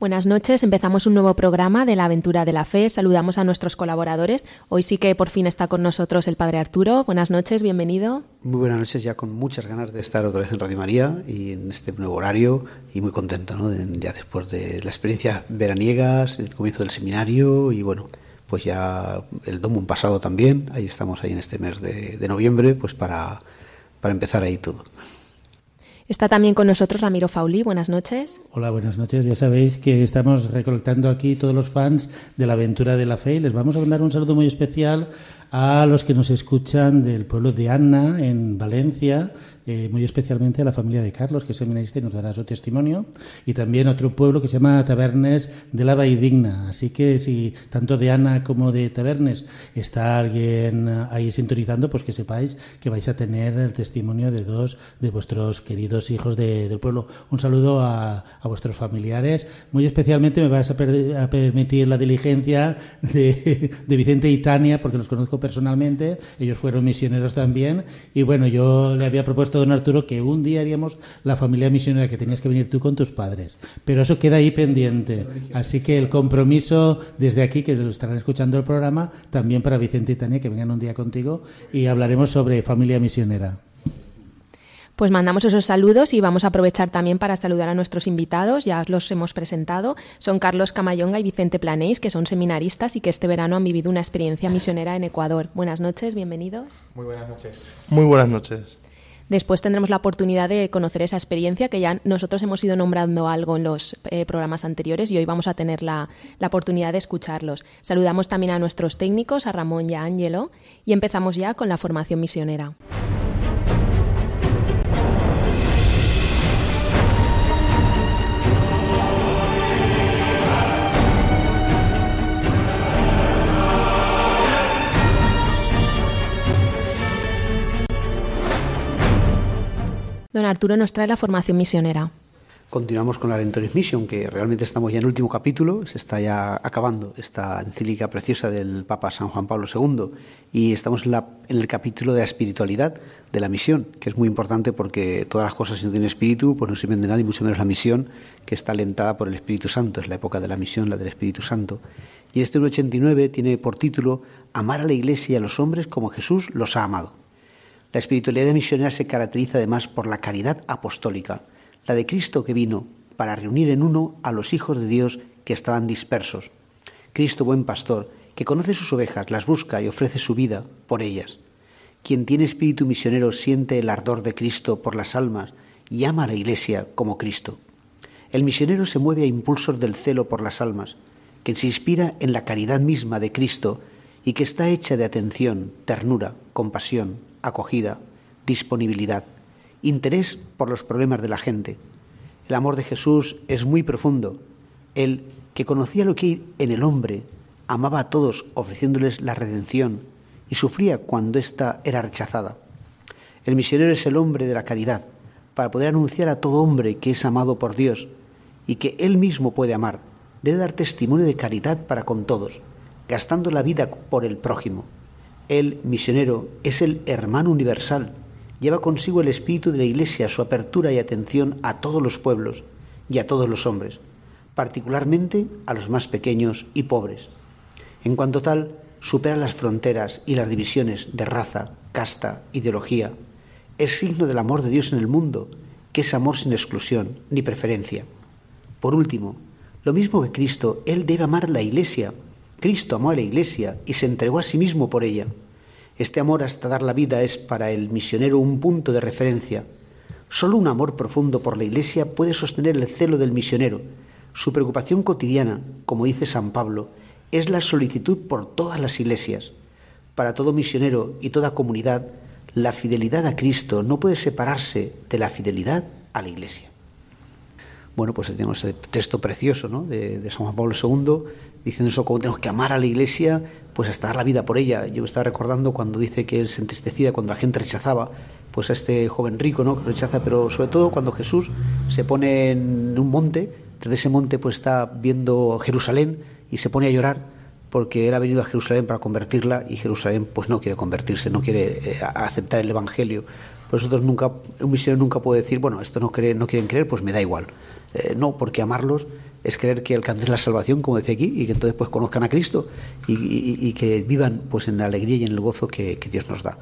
Buenas noches, empezamos un nuevo programa de la aventura de la fe. Saludamos a nuestros colaboradores. Hoy sí que por fin está con nosotros el Padre Arturo. Buenas noches, bienvenido. Muy buenas noches, ya con muchas ganas de estar otra vez en Radio María y en este nuevo horario y muy contento, ¿no? ya después de la experiencia veraniegas, el comienzo del seminario y bueno, pues ya el domo pasado también. Ahí estamos ahí en este mes de, de noviembre, pues para, para empezar ahí todo. Está también con nosotros Ramiro Fauli. Buenas noches. Hola, buenas noches. Ya sabéis que estamos recolectando aquí todos los fans de la aventura de la fe y les vamos a mandar un saludo muy especial a los que nos escuchan del pueblo de Anna, en Valencia, eh, muy especialmente a la familia de Carlos, que es seminarista y nos dará su testimonio, y también otro pueblo que se llama Tabernes de la Digna. Así que si tanto de Ana como de Tabernes está alguien ahí sintonizando, pues que sepáis que vais a tener el testimonio de dos de vuestros queridos hijos del pueblo. Un saludo a, vuestros familiares. Muy especialmente me vais a, permitir la diligencia de, de Vicente y Tania, porque los conozco personalmente. Ellos fueron misioneros también. Y bueno, yo le había propuesto don Arturo, que un día haríamos la familia misionera que tenías que venir tú con tus padres. Pero eso queda ahí pendiente. Así que el compromiso desde aquí, que lo estarán escuchando el programa, también para Vicente y Tania, que vengan un día contigo y hablaremos sobre familia misionera. Pues mandamos esos saludos y vamos a aprovechar también para saludar a nuestros invitados, ya los hemos presentado. Son Carlos Camayonga y Vicente Planéis, que son seminaristas y que este verano han vivido una experiencia misionera en Ecuador. Buenas noches, bienvenidos. Muy buenas noches. Muy buenas noches. Después tendremos la oportunidad de conocer esa experiencia que ya nosotros hemos ido nombrando algo en los eh, programas anteriores y hoy vamos a tener la, la, oportunidad de escucharlos. Saludamos también a nuestros técnicos, a Ramón y a Ángelo, y empezamos ya con la formación misionera. Don Arturo nos trae la formación misionera. Continuamos con la Lentoris Mission, que realmente estamos ya en el último capítulo, se está ya acabando esta encíclica preciosa del Papa San Juan Pablo II y estamos en, el capítulo de la espiritualidad de la misión, que es muy importante porque todas las cosas si no tienen espíritu pues no sirven de nada y mucho menos la misión que está alentada por el Espíritu Santo, es la época de la misión, la del Espíritu Santo. Y este 189 tiene por título Amar a la Iglesia y a los hombres como Jesús los ha amado. La espiritualidad misionera se caracteriza además por la caridad apostólica, la de Cristo que vino para reunir en uno a los hijos de Dios que estaban dispersos. Cristo buen pastor, que conoce sus ovejas, las busca y ofrece su vida por ellas. Quien tiene espíritu misionero siente el ardor de Cristo por las almas y ama a la Iglesia como Cristo. El misionero se mueve a impulsos del celo por las almas, que se inspira en la caridad misma de Cristo y que está hecha de atención, ternura, compasión, acogida, disponibilidad, interés por los problemas de la gente. El amor de Jesús es muy profundo. Él, que conocía lo que hay en el hombre, amaba a todos ofreciéndoles la redención y sufría cuando ésta era rechazada. El misionero es el hombre de la caridad, para poder anunciar a todo hombre que es amado por Dios y que él mismo puede amar. Debe dar testimonio de caridad para con todos, gastando la vida por el prójimo. El misionero es el hermano universal. Lleva consigo el espíritu de la Iglesia, su apertura y atención a todos los pueblos y a todos los hombres, particularmente a los más pequeños y pobres. En cuanto tal, supera las fronteras y las divisiones de raza, casta, ideología. Es signo del amor de Dios en el mundo, que es amor sin exclusión ni preferencia. Por último, lo mismo que Cristo, Él debe amar la Iglesia Cristo amó a la Iglesia y se entregó a sí mismo por ella. Este amor hasta dar la vida es para el misionero un punto de referencia. Solo un amor profundo por la Iglesia puede sostener el celo del misionero. Su preocupación cotidiana, como dice San Pablo, es la solicitud por todas las iglesias. Para todo misionero y toda comunidad, la fidelidad a Cristo no puede separarse de la fidelidad a la Iglesia. Bueno, pues tenemos este texto precioso ¿no? de, San Juan Pablo II diciendo eso, como tenemos que amar a la iglesia, pues hasta dar la vida por ella. Yo me estaba recordando cuando dice que él se entristecía cuando la gente rechazaba pues a este joven rico, ¿no? Que rechaza, pero sobre todo cuando Jesús se pone en un monte, desde ese monte pues está viendo Jerusalén y se pone a llorar porque él ha venido a Jerusalén para convertirla y Jerusalén pues no quiere convertirse, no quiere eh, aceptar el evangelio. Pues nosotros nunca, un misionero nunca puede decir, bueno, esto no, no quieren creer, pues me da igual. Eh, no, porque amarlos es creer que alcancen la salvación, como decía aquí, y que entonces pues conozcan a Cristo y, que vivan pues en la alegría y en el gozo que Dios nos da.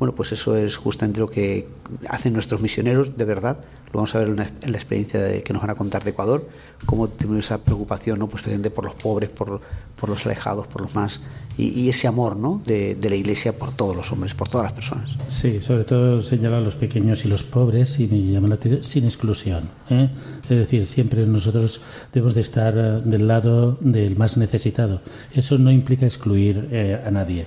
Bueno, pues eso es justamente lo que hacen nuestros misioneros, de verdad. Lo vamos a ver en la, experiencia de, que nos van a contar de Ecuador, cómo tenemos esa preocupación, ¿no? Pues por los pobres, por, por los alejados, por los más. Y, ese amor, ¿no? De, la Iglesia por todos los hombres, por todas las personas. Sí, sobre todo señalar a los pequeños y los pobres, y me llama la sin exclusión. ¿eh? Es decir, siempre nosotros debemos de estar eh, del lado del más necesitado. Eso no implica excluir eh, a nadie.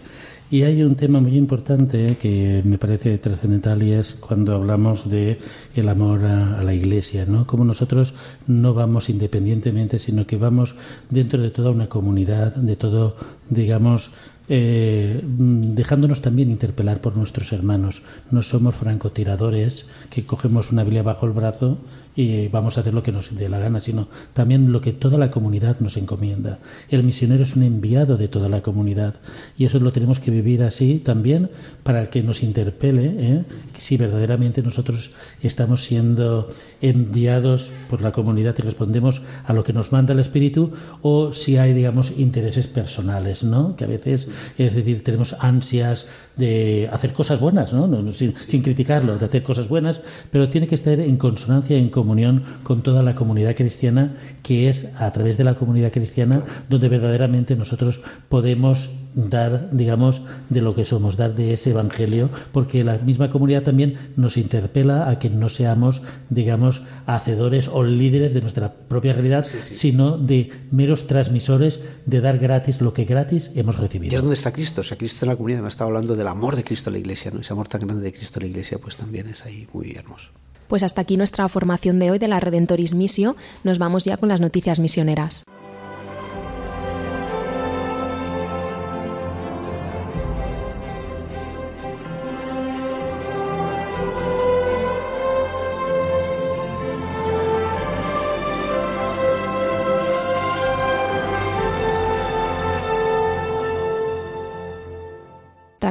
Y hay un tema muy importante que me parece trascendental y es cuando hablamos de el amor a, la Iglesia, ¿no? Como nosotros no vamos independientemente, sino que vamos dentro de toda una comunidad, de todo, digamos, eh, dejándonos también interpelar por nuestros hermanos. No somos francotiradores que cogemos una Biblia bajo el brazo y vamos a hacer lo que nos dé la gana, sino también lo que toda la comunidad nos encomienda. El misionero es un enviado de toda la comunidad y eso lo tenemos que vivir así también para que nos interpele ¿eh? si verdaderamente nosotros estamos siendo enviados por la comunidad y respondemos a lo que nos manda el Espíritu o si hay, digamos, intereses personales, ¿no? Que a veces, es decir, tenemos ansias de hacer cosas buenas, ¿no? sin, sin, criticarlo, de hacer cosas buenas, pero tiene que estar en consonancia, en comunión con toda la comunidad cristiana, que es a través de la comunidad cristiana donde verdaderamente nosotros podemos dar, digamos, de lo que somos, dar de ese evangelio, porque la misma comunidad también nos interpela a que no seamos, digamos, hacedores o líderes de nuestra propia realidad, sino de meros transmisores de dar gratis lo que gratis hemos recibido. ¿Y es donde está Cristo? O sea, Cristo en la comunidad me estado hablando del amor de Cristo a la iglesia, ¿no? Ese amor tan grande de Cristo a la iglesia, pues también es ahí muy hermoso. Pues hasta aquí nuestra formación de hoy de la Redentoris Missio. Nos vamos ya con las noticias misioneras.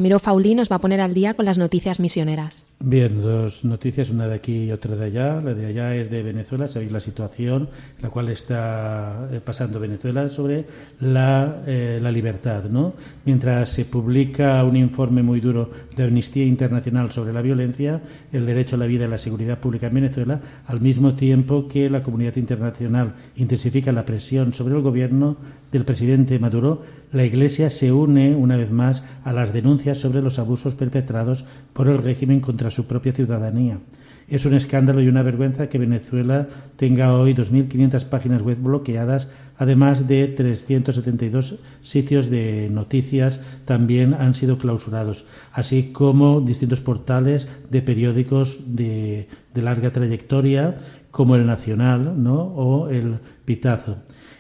Ramiro Faulí nos va a poner al día con las noticias misioneras. Bien, dos noticias, una de aquí y otra de allá. La de allá es de Venezuela, sabéis la situación la cual está eh, pasando Venezuela sobre la, eh, la libertad. ¿no? Mientras se publica un informe muy duro de Amnistía Internacional sobre la violencia, el derecho a la vida y la seguridad pública en Venezuela, al mismo tiempo que la comunidad internacional intensifica la presión sobre el gobierno del presidente Maduro, la Iglesia se une una vez más a las denuncias sobre los abusos perpetrados por el régimen contra su propia ciudadanía. Es un escándalo y una vergüenza que Venezuela tenga hoy 2.500 páginas web bloqueadas, además de 372 sitios de noticias también han sido clausurados, así como distintos portales de periódicos de, de larga trayectoria, como el Nacional ¿no? o el Pitazo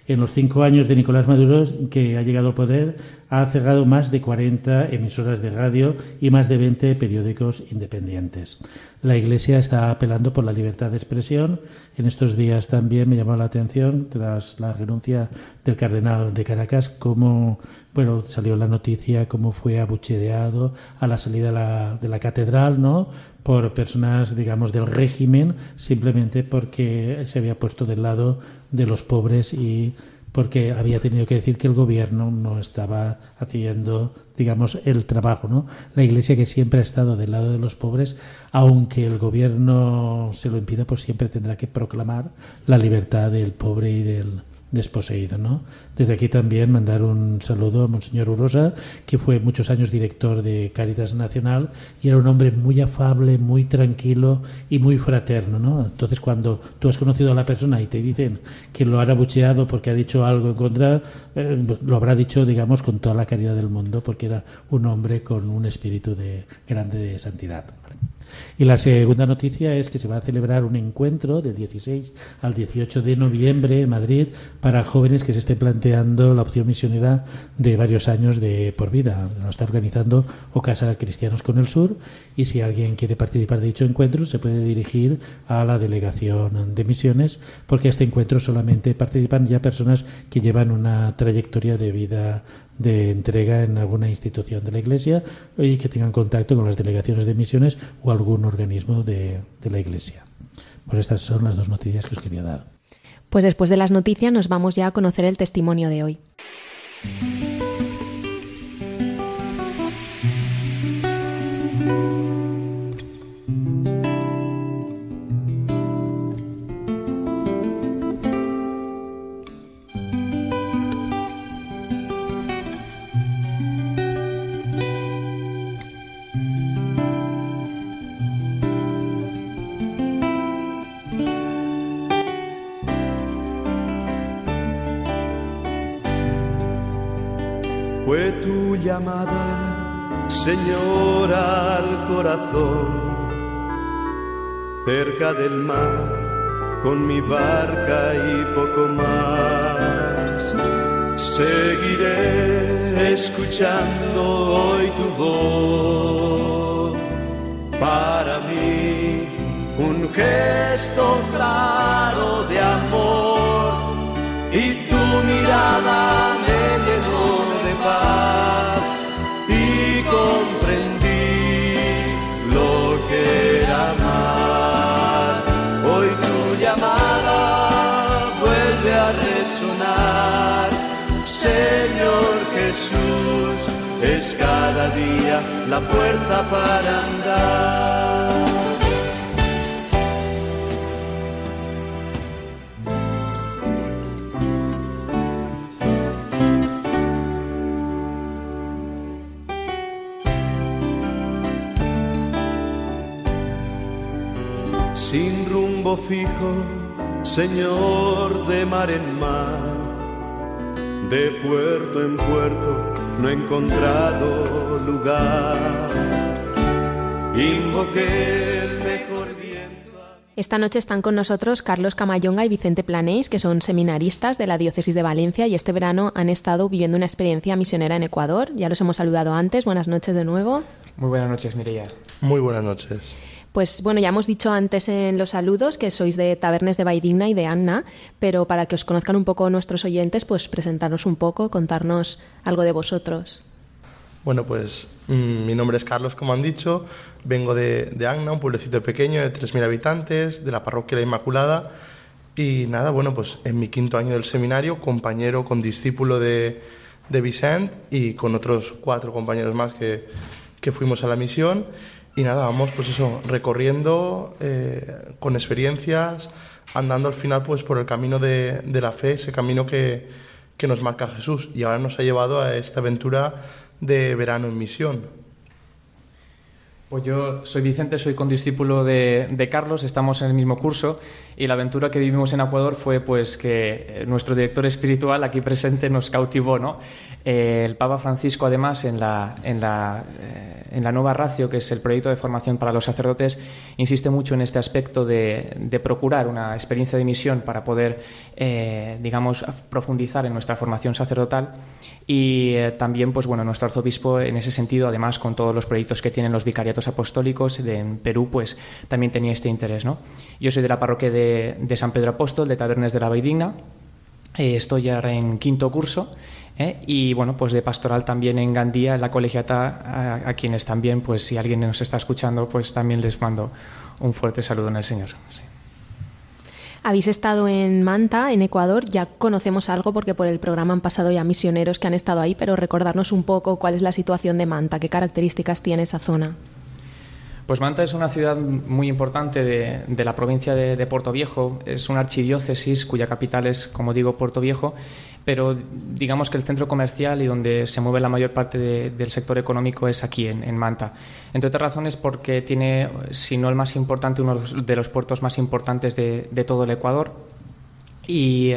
en los cinco años de Nicolás Maduro, que ha llegado al poder, ha cerrado más de 40 emisoras de radio y más de 20 periódicos independientes. La Iglesia está apelando por la libertad de expresión. En estos días también me llamó la atención, tras la renuncia del cardenal de Caracas, cómo bueno, salió la noticia, cómo fue abuchedeado a la salida de la, de la catedral, ¿no? por personas, digamos, del régimen, simplemente porque se había puesto del lado de los pobres y porque había tenido que decir que el gobierno no estaba haciendo, digamos, el trabajo, ¿no? La Iglesia que siempre ha estado del lado de los pobres, aunque el gobierno se lo impida, pues siempre tendrá que proclamar la libertad del pobre y del, desposeído. ¿no? Desde aquí también mandar un saludo a Monseñor Urosa, que fue muchos años director de Caritas Nacional y era un hombre muy afable, muy tranquilo y muy fraterno. ¿no? Entonces, cuando tú has conocido a la persona y te dicen que lo han abucheado porque ha dicho algo en contra, eh, lo habrá dicho, digamos, con toda la caridad del mundo, porque era un hombre con un espíritu de grande de santidad. Y la segunda noticia es que se va a celebrar un encuentro del 16 al 18 de noviembre en Madrid para jóvenes que se estén planteando la opción misionera de varios años de por vida. Lo está organizando Ocasa Cristianos con el Sur y si alguien quiere participar de dicho encuentro se puede dirigir a la delegación de misiones porque a este encuentro solamente participan ya personas que llevan una trayectoria de vida de entrega en alguna institución de la Iglesia y que tengan contacto con las delegaciones de misiones o algún organismo de, de la Iglesia. Pues estas son las dos noticias que os quería dar. Pues después de las noticias nos vamos ya a conocer el testimonio de hoy. Cerca del mar, con mi barca y poco más. Seguiré escuchando hoy tu voz. Para mí, un gesto día la puerta para andar. sin rumbo fijo, Señor de mar en mar, de puerto en puerto no he encontrado lugar. Invoqué el mejor viento. Esta noche están con nosotros Carlos Camayonga y Vicente Planés, que son seminaristas de la Diócesis de Valencia y este verano han estado viviendo una experiencia misionera en Ecuador. Ya los hemos saludado antes. Buenas noches de nuevo. Muy buenas noches, Mireia. Muy buenas noches. Pues bueno, ya hemos dicho antes en los saludos que sois de Tabernes de Baidigna y de Anna, pero para que os conozcan un poco nuestros oyentes, pues presentaros un poco, contarnos algo de vosotros. Bueno, pues mmm, mi nombre es Carlos, como han dicho, vengo de, de Anna, un pueblecito pequeño de 3.000 habitantes, de la parroquia La Inmaculada, y nada, bueno, pues en mi quinto año del seminario, compañero con discípulo de, de Vicent y con otros cuatro compañeros más que, que fuimos a la misión. Y nada, vamos pues eso, recorriendo eh, con experiencias, andando al final pues por el camino de, de la fe, ese camino que, que, nos marca Jesús. Y ahora nos ha llevado a esta aventura de verano en misión. Pues yo soy Vicente, soy condiscípulo de, de Carlos, estamos en el mismo curso y la aventura que vivimos en Ecuador fue pues que nuestro director espiritual aquí presente nos cautivó, ¿no? Eh, el Papa Francisco, además, en la, en, la, eh, en la nueva ratio, que es el proyecto de formación para los sacerdotes, insiste mucho en este aspecto de, de procurar una experiencia de misión para poder, eh, digamos, profundizar en nuestra formación sacerdotal. Y eh, también, pues bueno, nuestro arzobispo, en ese sentido, además, con todos los proyectos que tienen los vicariatos apostólicos de, en Perú, pues también tenía este interés, ¿no? Yo soy de la parroquia de, San Pedro Apóstol, de Tabernes de la Baidigna. estoy ahora en quinto curso. ¿eh? y bueno, pues de pastoral también en Gandía, en la colegiata, a, quienes también, pues si alguien nos está escuchando, pues también les mando un fuerte saludo en el Señor. Habéis estado en Manta, en Ecuador, ya conocemos algo porque por el programa han pasado ya misioneros que han estado ahí, pero recordarnos un poco cuál es la situación de Manta, qué características tiene esa zona. Pues Manta es una ciudad muy importante de, la provincia de, Puerto Viejo, es una archidiócesis cuya capital es, como digo, Puerto Viejo, pero digamos que el centro comercial y donde se mueve la mayor parte de, del sector económico es aquí, en, Manta. Entre otras razones porque tiene, si no el más importante, uno de los puertos más importantes de, todo el Ecuador y,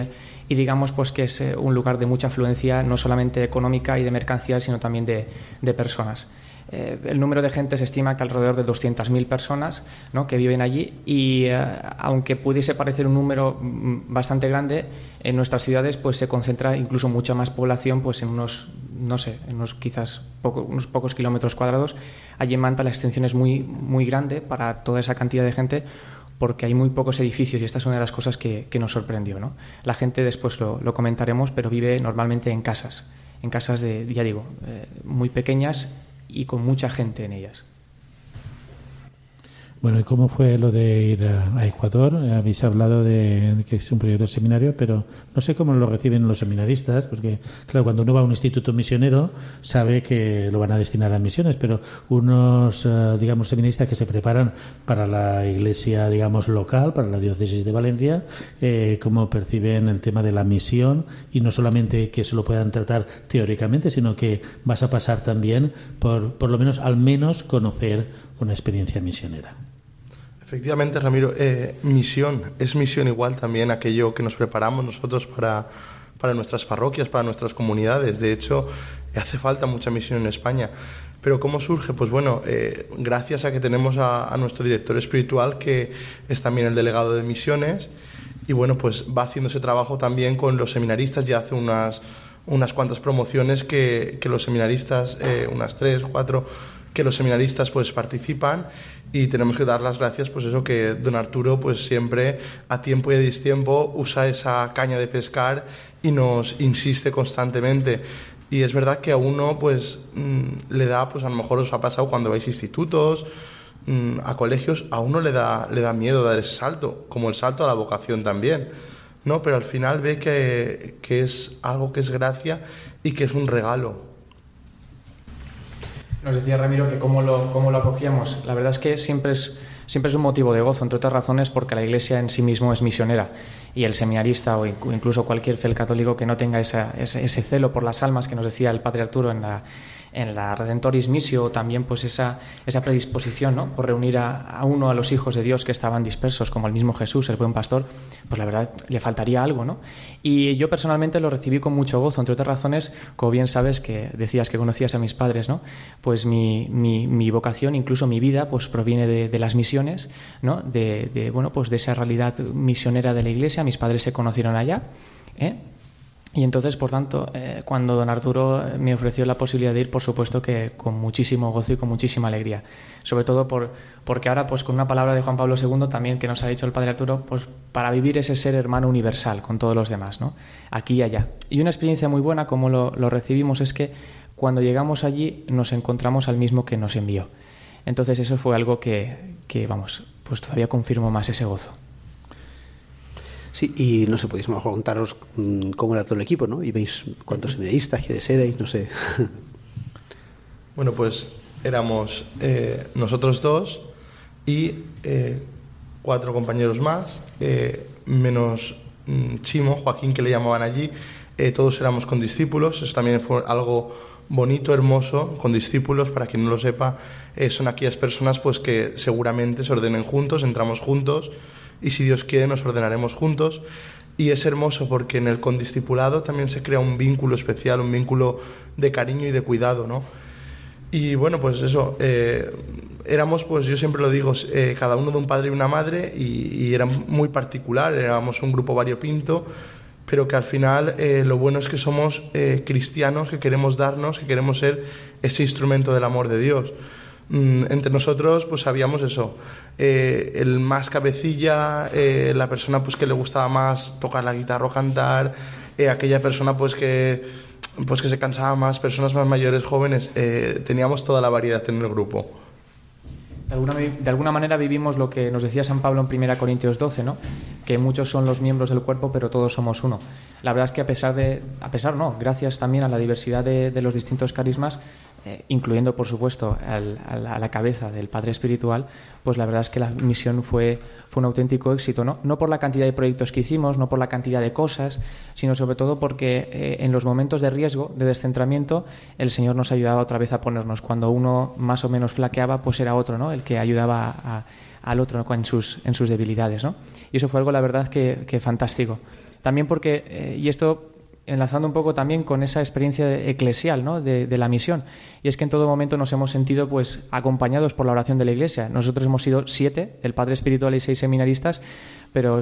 y, digamos pues que es un lugar de mucha afluencia, no solamente económica y de mercancías, sino también de personas. Eh, el número de gente se estima que alrededor de 200.000 personas ¿no? que viven allí y eh, aunque pudiese parecer un número mm, bastante grande, en nuestras ciudades pues se concentra incluso mucha más población pues en unos, no sé, unos quizás unos pocos kilómetros cuadrados. Allí en Manta la extensión es muy, muy grande para toda esa cantidad de gente porque hay muy pocos edificios y esta es una de las cosas que, nos sorprendió. ¿no? La gente, después lo, lo, comentaremos, pero vive normalmente en casas, en casas de, ya digo, eh, muy pequeñas y con mucha gente en ellas. Bueno, ¿y cómo fue lo de ir a, Ecuador? Habéis hablado de, que es un periodo de seminario, pero no sé cómo lo reciben los seminaristas, porque, claro, cuando uno va a un instituto misionero sabe que lo van a destinar a misiones, pero unos, eh, digamos, seminaristas que se preparan para la iglesia, digamos, local, para la diócesis de Valencia, eh, ¿cómo perciben el tema de la misión? Y no solamente que se lo puedan tratar teóricamente, sino que vas a pasar también por, por lo menos, al menos, conocer una experiencia misionera. Efectivamente, Ramiro, eh, misión, es misión igual también aquello que nos preparamos nosotros para, para nuestras parroquias, para nuestras comunidades. De hecho, hace falta mucha misión en España. Pero ¿cómo surge? Pues bueno, eh, gracias a que tenemos a, nuestro director espiritual, que es también el delegado de misiones, y bueno, pues va haciendo ese trabajo también con los seminaristas, ya hace unas, unas cuantas promociones que, que los seminaristas, eh, unas tres, cuatro, que los seminaristas pues participan y tenemos que dar las gracias pues eso que don Arturo pues siempre a tiempo y a distiempo usa esa caña de pescar y nos insiste constantemente. Y es verdad que a uno pues mm, le da pues a lo mejor os ha pasado cuando vais a institutos mm, a colegios a uno le da le da miedo dar ese salto como el salto a la vocación también no pero al final ve que, que es algo que es gracia y que es un regalo nos decía Ramiro que cómo lo, cómo lo acogíamos. La verdad es que siempre es, siempre es un motivo de gozo, entre otras razones porque la Iglesia en sí mismo es misionera y el seminarista o incluso cualquier fel católico que no tenga ese, ese, celo por las almas que nos decía el Padre Arturo en la, en la Redentoris Missio también pues esa, esa predisposición ¿no? por reunir a, uno a los hijos de Dios que estaban dispersos, como el mismo Jesús, el buen pastor, pues la verdad le faltaría algo. ¿no? Y yo personalmente lo recibí con mucho gozo, entre otras razones, como bien sabes que decías que conocías a mis padres, ¿no? pues mi, mi, mi vocación, incluso mi vida, pues proviene de, de las misiones, ¿no? de, de, bueno, pues de esa realidad misionera de la Iglesia. Mis padres se conocieron allá. ¿eh? Y entonces, por tanto, eh, cuando don Arturo me ofreció la posibilidad de ir, por supuesto que con muchísimo gozo y con muchísima alegría. Sobre todo por, porque ahora, pues con una palabra de Juan Pablo II también que nos ha dicho el Padre Arturo, pues para vivir ese ser hermano universal con todos los demás, ¿no? Aquí y allá. Y una experiencia muy buena, como lo, lo recibimos, es que cuando llegamos allí nos encontramos al mismo que nos envió. Entonces eso fue algo que, que vamos, pues todavía confirmo más ese gozo. Sí, y no sé, podéis mejor contaros mm, cómo era todo el equipo, ¿no? Y veis cuántos seminaristas, quiénes erais, no sé. Bueno, pues éramos eh, nosotros dos y eh, cuatro compañeros más, eh, menos mm, Chimo, Joaquín, que le llamaban allí. todos éramos condiscípulos, eso también fue algo bonito, hermoso, con discípulos, para quien no lo sepa, son aquellas personas pues que seguramente se ordenen juntos, entramos juntos y si Dios quiere nos ordenaremos juntos. Y es hermoso porque en el condiscipulado también se crea un vínculo especial, un vínculo de cariño y de cuidado, ¿no? Y bueno, pues eso, eh, éramos, pues yo siempre lo digo, eh, cada uno de un padre y una madre y, era muy particular, éramos un grupo variopinto, pero que al final eh, lo bueno es que somos cristianos, que queremos darnos, que queremos ser ese instrumento del amor de Dios. Mm, entre nosotros pues sabíamos eso, eh, el más cabecilla, eh, la persona pues que le gustaba más tocar la guitarra o cantar, eh, aquella persona pues que pues que se cansaba más, personas más mayores, jóvenes, teníamos toda la variedad en el grupo. De alguna, de alguna, manera vivimos lo que nos decía San Pablo en 1 Corintios 12, ¿no? que muchos son los miembros del cuerpo, pero todos somos uno. La verdad es que a pesar de, a pesar no, gracias también a la diversidad de, de los distintos carismas, eh, incluyendo por supuesto a, la, cabeza del Padre Espiritual, pues la verdad es que la misión fue, fue un auténtico éxito, ¿no? no por la cantidad de proyectos que hicimos, no por la cantidad de cosas, sino sobre todo porque eh, en los momentos de riesgo, de descentramiento, el Señor nos ayudaba otra vez a ponernos. Cuando uno más o menos flaqueaba, pues era otro, ¿no? el que ayudaba al otro en, sus, en sus debilidades. ¿no? Y eso fue algo, la verdad, que, fantástico. También porque, eh, y esto enlazando un poco también con esa experiencia eclesial ¿no? de, la misión. Y es que en todo momento nos hemos sentido pues acompañados por la oración de la Iglesia. Nosotros hemos sido siete, el Padre Espiritual y seis seminaristas, pero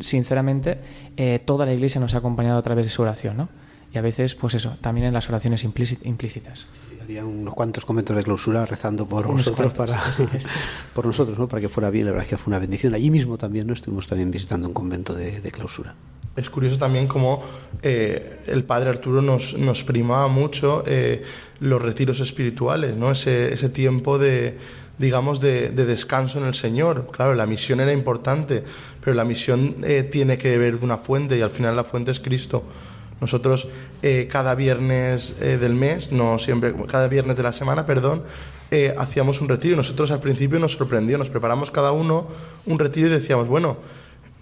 sinceramente eh, toda la Iglesia nos ha acompañado a través de su oración. ¿no? Y a veces, pues eso, también en las oraciones implícitas. había unos cuantos comentos de clausura rezando por nosotros para por nosotros, ¿no? Para que fuera bien, la verdad es que fue una bendición. Allí mismo también, ¿no? Estuvimos también visitando un convento de clausura es curioso también cómo eh, el padre Arturo nos, nos primaba mucho eh, los retiros espirituales, ¿no? ese, ese tiempo de, digamos, de, descanso en el Señor. Claro, la misión era importante, pero la misión eh, tiene que ver de una fuente y al final la fuente es Cristo. Nosotros cada viernes del mes, no siempre, cada viernes de la semana, perdón, hacíamos un retiro. Nosotros al principio nos sorprendió, nos preparamos cada uno un retiro y decíamos, bueno,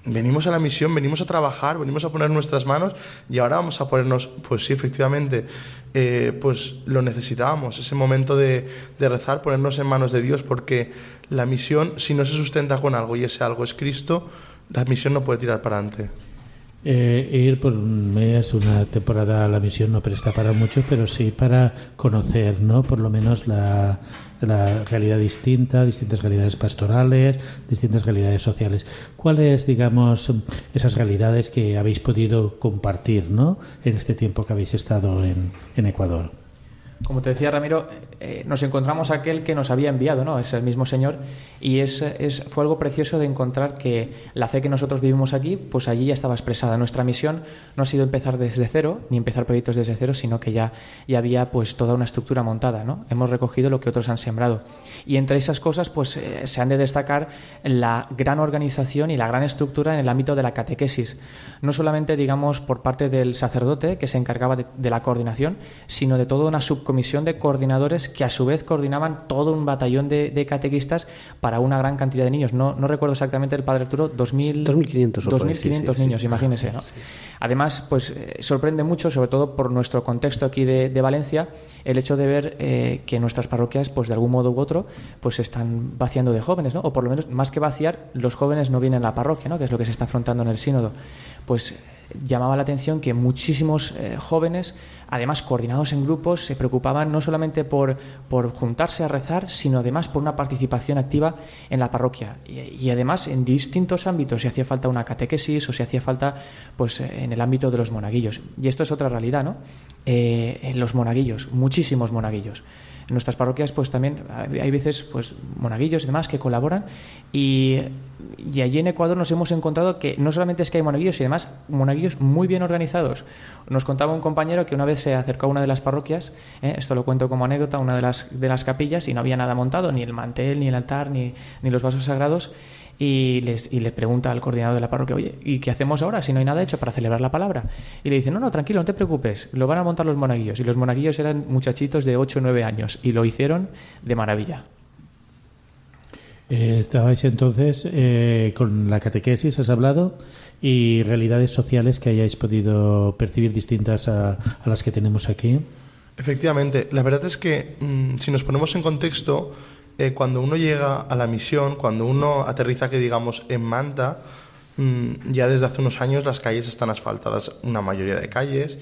venimos a la misión, venimos a trabajar, venimos a poner nuestras manos y ahora vamos a ponernos, pues sí, efectivamente, eh, pues lo necesitábamos, ese momento de, de, rezar, ponernos en manos de Dios, porque la misión, si no se sustenta con algo y ese algo es Cristo, la misión no puede tirar para adelante. Eh, ir por un una temporada a la misión no presta para mucho, pero sí para conocer, ¿no? Por lo menos la, la realidad distinta, distintas realidades pastorales, distintas realidades sociales. ¿Cuáles, digamos, esas realidades que habéis podido compartir, ¿no? En este tiempo que habéis estado en, en Ecuador. Como te decía Ramiro, eh, nos encontramos aquel que nos había enviado, ¿no? Es el mismo Señor y es, es, fue algo precioso de encontrar que la fe que nosotros vivimos aquí, pues allí ya estaba expresada. Nuestra misión no ha sido empezar desde cero, ni empezar proyectos desde cero, sino que ya, ya había pues toda una estructura montada, ¿no? Hemos recogido lo que otros han sembrado. Y entre esas cosas, pues eh, se han de destacar la gran organización y la gran estructura en el ámbito de la catequesis. No solamente, digamos, por parte del sacerdote que se encargaba de, de la coordinación, sino de toda una subcomisión comisión de coordinadores que a su vez coordinaban todo un batallón de, catequistas para una gran cantidad de niños. No, no recuerdo exactamente el padre Arturo, 2.500 2.500 niños, imagínese. ¿no? Además, pues eh, sorprende mucho, sobre todo por nuestro contexto aquí de, Valencia, el hecho de ver eh, que nuestras parroquias, pues de algún modo u otro, pues están vaciando de jóvenes, ¿no? O por lo menos, más que vaciar, los jóvenes no vienen a la parroquia, ¿no? Que es lo que se está afrontando en el sínodo. Pues llamaba la atención que muchísimos eh, jóvenes, además coordinados en grupos, se preocupaban no solamente por, por, juntarse a rezar, sino además por una participación activa en la parroquia. Y, además en distintos ámbitos, si hacía falta una catequesis o si hacía falta pues, en el ámbito de los monaguillos. Y esto es otra realidad, ¿no? Eh, en los monaguillos, muchísimos monaguillos. En nuestras parroquias, pues también hay veces pues, monaguillos y demás que colaboran y, allí en Ecuador nos hemos encontrado que no solamente es que hay monaguillos y demás, monaguillos muy bien organizados. Nos contaba un compañero que una vez se acercó a una de las parroquias, ¿eh? esto lo cuento como anécdota, una de las, de las capillas y no había nada montado, ni el mantel, ni el altar, ni, ni los vasos sagrados y, les, y le pregunta al coordinador de la parroquia, oye, ¿y qué hacemos ahora si no hay nada hecho para celebrar la palabra? Y le dice, no, no, tranquilo, no te preocupes, lo van a montar los monaguillos. Y los monaguillos eran muchachitos de 8 o 9 años y lo hicieron de maravilla. Eh, estabais entonces eh, con la catequesis, has hablado, y realidades sociales que hayáis podido percibir distintas a, las que tenemos aquí. Efectivamente, la verdad es que mm, si nos ponemos en contexto, eh, cuando uno llega a la misión, cuando uno aterriza, que digamos, en Manta, mm, ya desde hace unos años las calles están asfaltadas, una mayoría de calles.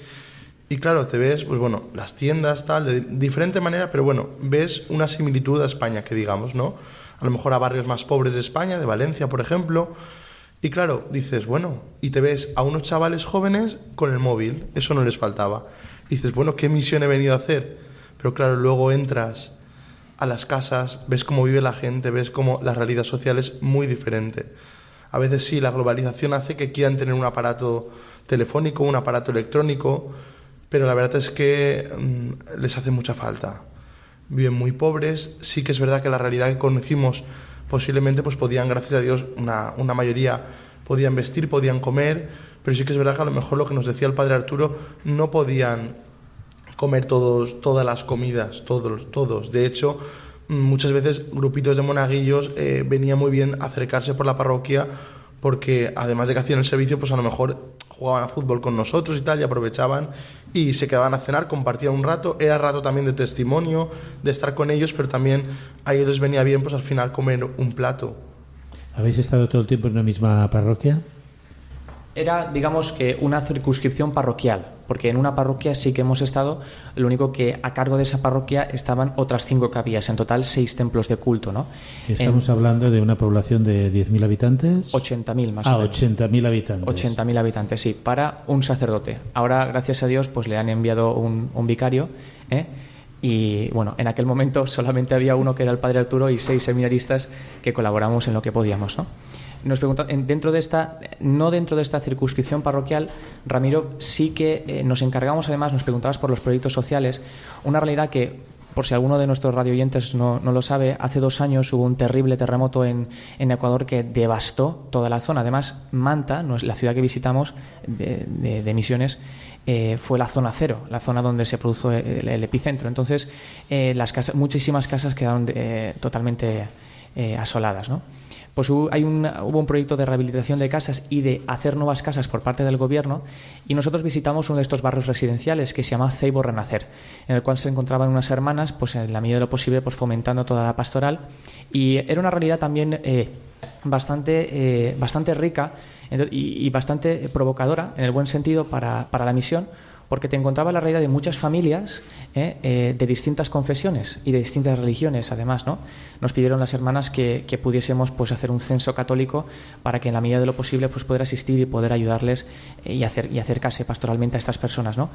Y claro, te ves, pues bueno, las tiendas, tal, de diferente manera, pero bueno, ves una similitud a España, que digamos, ¿no? A lo mejor a barrios más pobres de España, de Valencia, por ejemplo. Y claro, dices, bueno, y te ves a unos chavales jóvenes con el móvil, eso no les faltaba. Dices, bueno, ¿qué misión he venido a hacer? Pero claro, luego entras a las casas, ves cómo vive la gente, ves cómo la realidad social es muy diferente. A veces sí, la globalización hace que quieran tener un aparato telefónico, un aparato electrónico, pero la verdad es que mm, les hace mucha falta. Viven muy pobres, sí que es verdad que la realidad que conocimos posiblemente pues podían, gracias a Dios, una, una mayoría podían vestir, podían comer, pero sí que es verdad que a lo mejor lo que nos decía el padre Arturo, no podían comer todos, todas las comidas, todos, todos. De hecho, muchas veces grupitos de monaguillos eh, venía muy bien acercarse por la parroquia porque además de que hacían el servicio, pues a lo mejor jugaban a fútbol con nosotros y tal, y aprovechaban y se quedaban a cenar, compartían un rato, era rato también de testimonio, de estar con ellos, pero también a ellos les venía bien, pues al final comer un plato. ¿Habéis estado todo el tiempo en la misma parroquia? era, digamos que, una circunscripción parroquial, porque en una parroquia sí que hemos estado, lo único que a cargo de esa parroquia estaban otras cinco capillas, en total seis templos de culto, ¿no? Estamos hablando de una población de 10.000 habitantes. 80.000 más ah, o menos. 80.000 habitantes. 80.000 habitantes, sí, para un sacerdote. Ahora, gracias a Dios, pues le han enviado un, un vicario, ¿eh? Y bueno, en aquel momento solamente había uno que era el padre Arturo y seis seminaristas que colaboramos en lo que podíamos, ¿no? Nos dentro de esta, no dentro de esta circunscripción parroquial, Ramiro, sí que eh, nos encargamos, además, nos preguntabas por los proyectos sociales, una realidad que, por si alguno de nuestros radioyentes no, no lo sabe, hace dos años hubo un terrible terremoto en, en, Ecuador que devastó toda la zona. Además, Manta, la ciudad que visitamos de, de, Misiones, eh, fue la zona cero, la zona donde se produjo el, el epicentro. Entonces, eh, las casas, muchísimas casas quedaron eh, totalmente eh, asoladas. ¿no? Pues hay hubo un proyecto de rehabilitación de casas y de hacer nuevas casas por parte del gobierno y nosotros visitamos uno de estos barrios residenciales que se llama Ceibo Renacer, en el cual se encontraban unas hermanas, pues en la medida de lo posible, pues fomentando toda la pastoral. Y era una realidad también eh, bastante, eh, bastante rica y, y, bastante provocadora en el buen sentido para, para la misión porque te encontraba la realidad de muchas familias ¿eh? Eh, de distintas confesiones y de distintas religiones, además, ¿no? Nos pidieron las hermanas que, pudiésemos pues, hacer un censo católico para que en la medida de lo posible pues, poder asistir y poder ayudarles eh, y, hacer, y acercarse pastoralmente a estas personas, ¿no?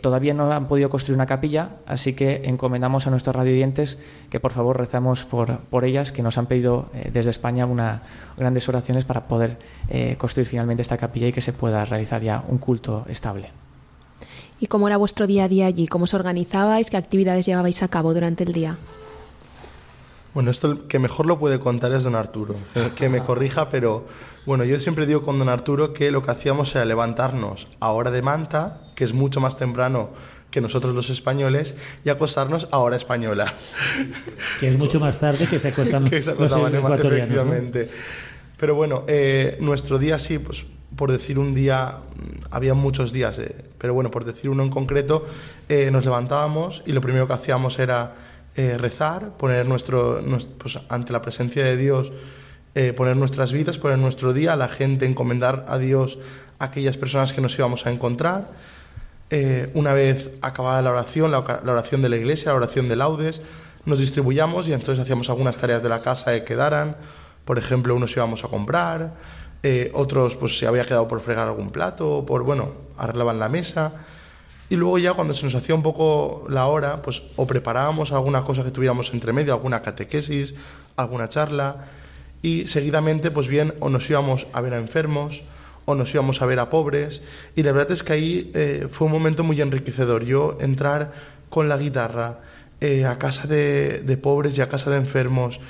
todavía no han podido construir una capilla, así que encomendamos a nuestros radioyentes que por favor rezamos por, por ellas, que nos han pedido desde España una, grandes oraciones para poder construir finalmente esta capilla y que se pueda realizar ya un culto estable. ¿Y cómo era vuestro día a día allí? ¿Cómo os organizabais? ¿Qué actividades llevabais a cabo durante el día? Bueno, esto el que mejor lo puede contar es don Arturo, que me corrija, pero bueno, yo siempre digo con don Arturo que lo que hacíamos era levantarnos a hora de manta, que es mucho más temprano que nosotros los españoles, y acostarnos a hora española. Que es mucho más tarde que se acostan que se los ecuatorianos. Efectivamente. Pero bueno, eh, nuestro día sí, pues por decir un día, había muchos días, eh, pero bueno, por decir uno en concreto, eh, nos levantábamos y lo primero que hacíamos era rezar, poner nuestro, pues, ante la presencia de Dios, poner nuestras vidas, poner nuestro día, a la gente encomendar a Dios a aquellas personas que nos íbamos a encontrar. una vez acabada la oración, la, la, oración de la iglesia, la oración de laudes, nos distribuyamos y entonces hacíamos algunas tareas de la casa que quedaran. Por ejemplo, unos íbamos a comprar, eh, otros pues se había quedado por fregar algún plato, por bueno, arreglaban la mesa. Y luego ya cuando se nos hacía un poco la hora, pues o preparábamos alguna cosa que tuviéramos entre medio, alguna catequesis, alguna charla, y seguidamente pues bien o nos íbamos a ver a enfermos, o nos íbamos a ver a pobres, y la verdad es que ahí eh, fue un momento muy enriquecedor. Yo entrar con la guitarra eh, a casa de, de pobres y a casa de enfermos,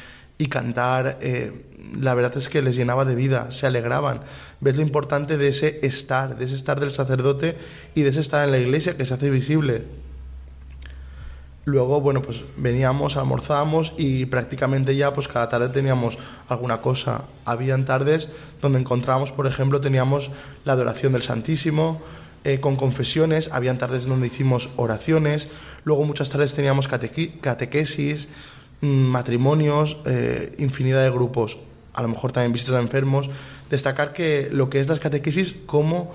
y cantar, eh, la verdad es que les llenaba de vida, se alegraban. Ves lo importante de ese estar, de ese estar del sacerdote y de ese estar en la iglesia que se hace visible. Luego, bueno, pues veníamos, almorzábamos y prácticamente ya, pues cada tarde teníamos alguna cosa. Habían tardes donde encontrábamos, por ejemplo, teníamos la adoración del Santísimo, eh, con confesiones, habían tardes donde hicimos oraciones, luego muchas tardes teníamos catequesis, matrimonios, eh, infinidad de grupos, a lo mejor también visitas a enfermos. Destacar que lo que es las catequesis, cómo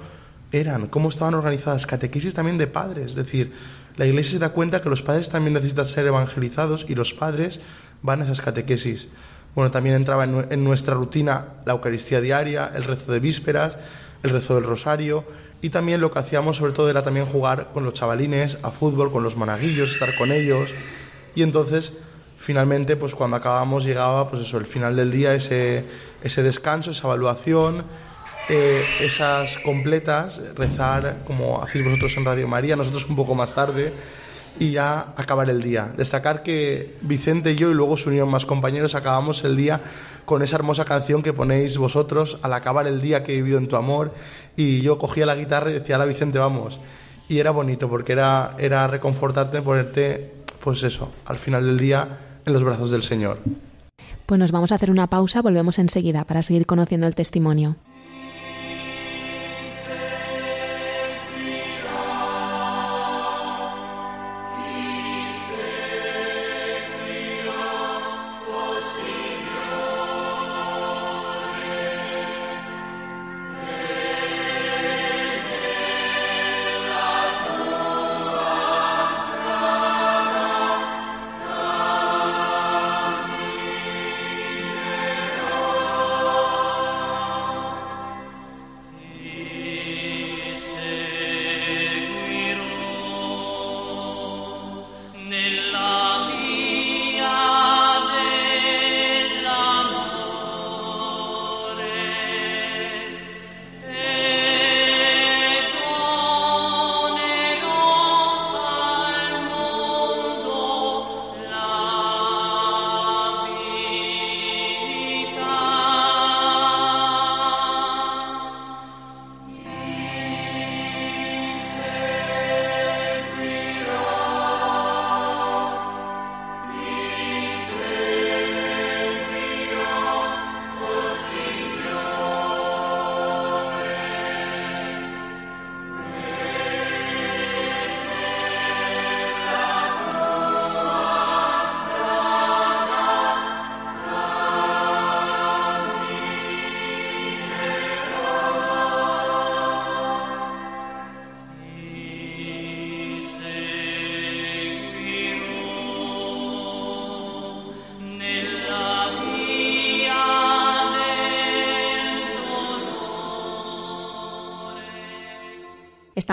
eran, cómo estaban organizadas. Catequesis también de padres, es decir, la iglesia se da cuenta que los padres también necesitan ser evangelizados y los padres van a esas catequesis. Bueno, también entraba en, nuestra rutina la Eucaristía diaria, el rezo de vísperas, el rezo del rosario y también lo que hacíamos sobre todo era también jugar con los chavalines a fútbol, con los monaguillos, estar con ellos y entonces finalmente, pues cuando acabamos llegaba, pues eso, el final del día, ese, ese descanso, esa evaluación, eh, esas completas, rezar como hacéis vosotros en Radio María, nosotros un poco más tarde, y ya acabar el día. Destacar que Vicente y yo, y luego se unieron más compañeros, acabamos el día con esa hermosa canción que ponéis vosotros al acabar el día que he vivido en tu amor, y yo cogía la guitarra y decía, la Vicente, vamos. Y era bonito porque era, era reconfortarte, ponerte, pues eso, al final del día en los brazos del Señor. Pues nos vamos a hacer una pausa, volvemos enseguida para seguir conociendo el testimonio.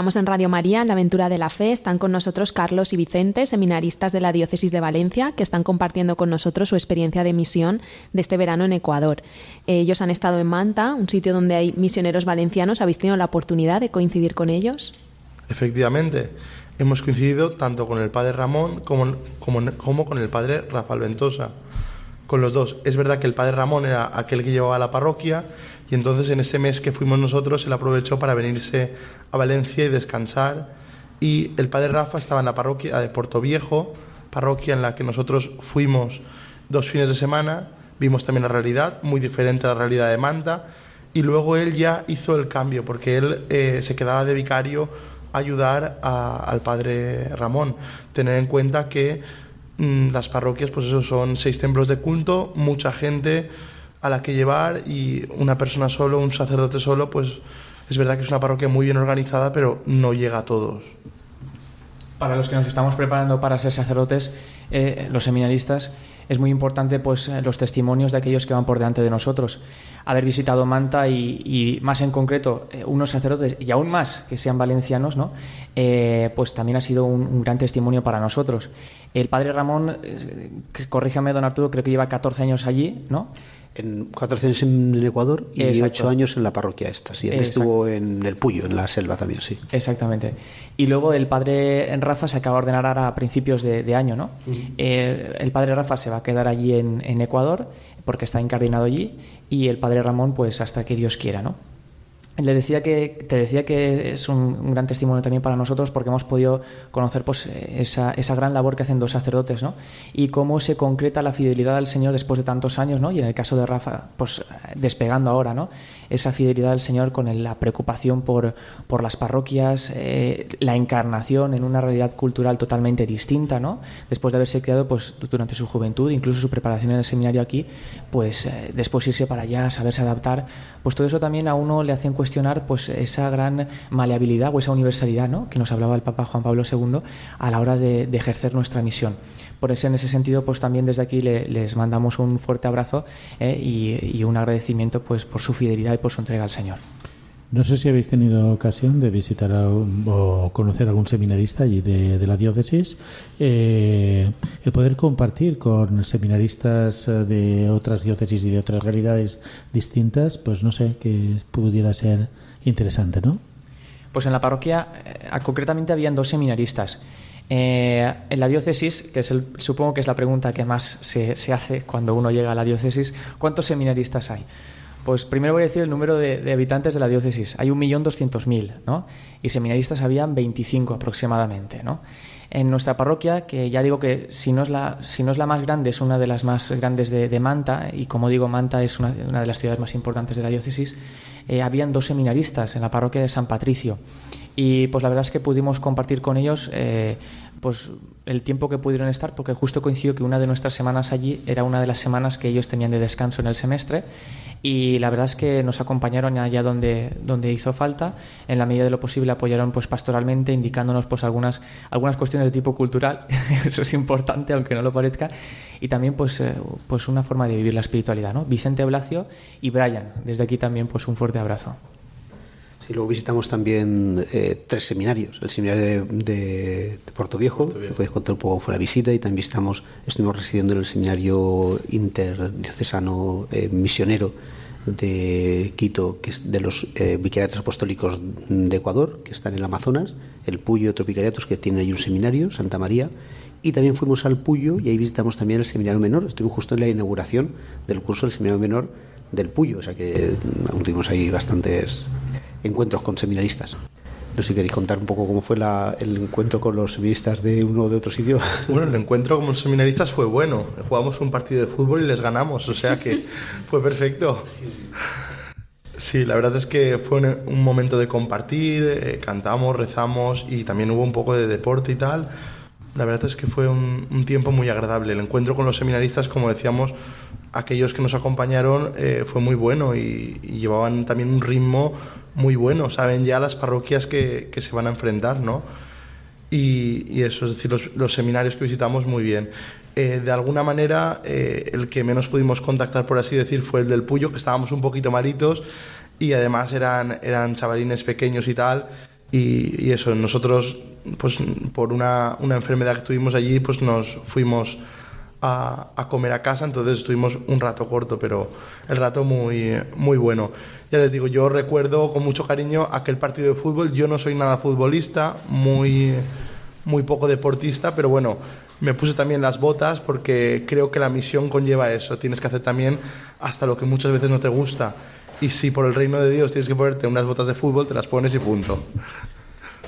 Estamos en Radio María, en la aventura de la fe. Están con nosotros Carlos y Vicente, seminaristas de la Diócesis de Valencia, que están compartiendo con nosotros su experiencia de misión de este verano en Ecuador. Ellos han estado en Manta, un sitio donde hay misioneros valencianos. ¿Habéis tenido la oportunidad de coincidir con ellos? Efectivamente, hemos coincidido tanto con el padre Ramón como, como, con el padre Rafael Ventosa. Con los dos. Es verdad que el padre Ramón era aquel que llevaba la parroquia y entonces en ese mes que fuimos nosotros, él aprovechó para venirse a Valencia y descansar. Y el padre Rafa estaba en la parroquia de Puerto Viejo, parroquia en la que nosotros fuimos dos fines de semana. Vimos también la realidad, muy diferente a la realidad de Manta. Y luego él ya hizo el cambio, porque él eh, se quedaba de vicario a ayudar al padre Ramón. Tener en cuenta que mm, las parroquias, pues eso son seis templos de culto, mucha gente a la que llevar y una persona solo, un sacerdote solo, pues es verdad que es una parroquia muy bien organizada, pero no llega a todos. Para los que nos estamos preparando para ser sacerdotes, eh, los seminaristas, es muy importante pues eh, los testimonios de aquellos que van por delante de nosotros. Haber visitado Manta y, más en concreto eh, unos sacerdotes y aún más que sean valencianos, ¿no? pues también ha sido un, gran testimonio para nosotros. El padre Ramón, corríjame don Arturo, creo que lleva 14 años allí, ¿no? En cuatro años en Ecuador y ocho años en la parroquia esta. Sí, estuvo en el Puyo, en la selva también, sí. Exactamente. Y luego el padre Rafa se acaba de ordenar ahora a principios de, año, ¿no? Eh, el padre Rafa se va a quedar allí en, en Ecuador porque está encardinado allí y el padre Ramón pues hasta que Dios quiera, ¿no? Le decía que te decía que es un, gran testimonio también para nosotros porque hemos podido conocer pues esa, esa, gran labor que hacen dos sacerdotes ¿no? y cómo se concreta la fidelidad al Señor después de tantos años ¿no? y en el caso de Rafa pues despegando ahora ¿no? esa fidelidad al Señor con la preocupación por, por las parroquias eh, la encarnación en una realidad cultural totalmente distinta ¿no? después de haberse criado pues durante su juventud incluso su preparación en el seminario aquí pues eh, después irse para allá saberse adaptar pues todo eso también a uno le hace en cuestionar pues esa gran maleabilidad o esa universalidad ¿no? que nos hablaba el Papa Juan Pablo II a la hora de, ejercer nuestra misión. Por eso en ese sentido pues también desde aquí les mandamos un fuerte abrazo eh, y, un agradecimiento pues por su fidelidad y por su entrega al Señor. No sé si habéis tenido ocasión de visitar o conocer a algún seminarista allí de, la diócesis. Eh, el poder compartir con seminaristas eh, de otras diócesis y de otras realidades distintas, pues no sé, que pudiera ser interesante, ¿no? Pues en la parroquia, eh, concretamente habían dos seminaristas. en la diócesis, que es el, supongo que es la pregunta que más se, se hace cuando uno llega a la diócesis, ¿cuántos seminaristas hay? Pues primero voy a decir el número de, habitantes de la diócesis. Hay 1.200.000, ¿no? Y seminaristas habían 25 aproximadamente, ¿no? En nuestra parroquia, que ya digo que si no es la, si no es la más grande, es una de las más grandes de, Manta, y como digo, Manta es una, de las ciudades más importantes de la diócesis, eh, habían dos seminaristas en la parroquia de San Patricio. Y pues la verdad es que pudimos compartir con ellos eh, pues el tiempo que pudieron estar, porque justo coincidió que una de nuestras semanas allí era una de las semanas que ellos tenían de descanso en el semestre y la verdad es que nos acompañaron allá donde, donde hizo falta, en la medida de lo posible apoyaron pues pastoralmente, indicándonos pues algunas, algunas cuestiones de tipo cultural, eso es importante aunque no lo parezca, y también pues, eh, pues una forma de vivir la espiritualidad, ¿no? Vicente Blasio y Brian, desde aquí también pues un fuerte abrazo. Sí, luego visitamos también eh, tres seminarios. El seminario de, Puerto Viejo, que podéis contar un poco fue la visita, y también visitamos, estuvimos residiendo en el seminario interdiocesano eh, misionero de Quito, que es de los eh, vicariatos apostólicos de Ecuador, que están en el Amazonas, el Puyo y otros vicariatos que tienen ahí un seminario, Santa María, y también fuimos al Puyo y ahí visitamos también el seminario menor. Estuvimos justo en la inauguración del curso del seminario menor del Puyo, o sea que aún tuvimos ahí bastantes encuentros con seminaristas. No sé si queréis contar un poco cómo fue el encuentro con los seminaristas de uno o de otro sitio. Bueno, el encuentro con los seminaristas fue bueno. Jugamos un partido de fútbol y les ganamos, o sea que fue perfecto. Sí, la verdad es que fue un momento de compartir, eh, cantamos, rezamos y también hubo un poco de deporte y tal. La verdad es que fue un, tiempo muy agradable. El encuentro con los seminaristas, como decíamos, aquellos que nos acompañaron eh, fue muy bueno y, y llevaban también un ritmo muy bueno, saben ya las parroquias que, que se van a enfrentar, ¿no? Y, eso, es decir, los, seminarios que visitamos muy bien. Eh, de alguna manera, eh, el que menos pudimos contactar, por así decir, fue el del Puyo, que estábamos un poquito maritos y además eran, eran chavalines pequeños y tal, Y, y eso, nosotros, pues por una, una, enfermedad que tuvimos allí, pues nos fuimos a, a, comer a casa, entonces estuvimos un rato corto, pero el rato muy, muy bueno. Ya les digo, yo recuerdo con mucho cariño aquel partido de fútbol, yo no soy nada futbolista, muy, muy poco deportista, pero bueno, me puse también las botas porque creo que la misión conlleva eso, tienes que hacer también hasta lo que muchas veces no te gusta y si por el reino de Dios tienes que ponerte unas botas de fútbol, te las pones y punto.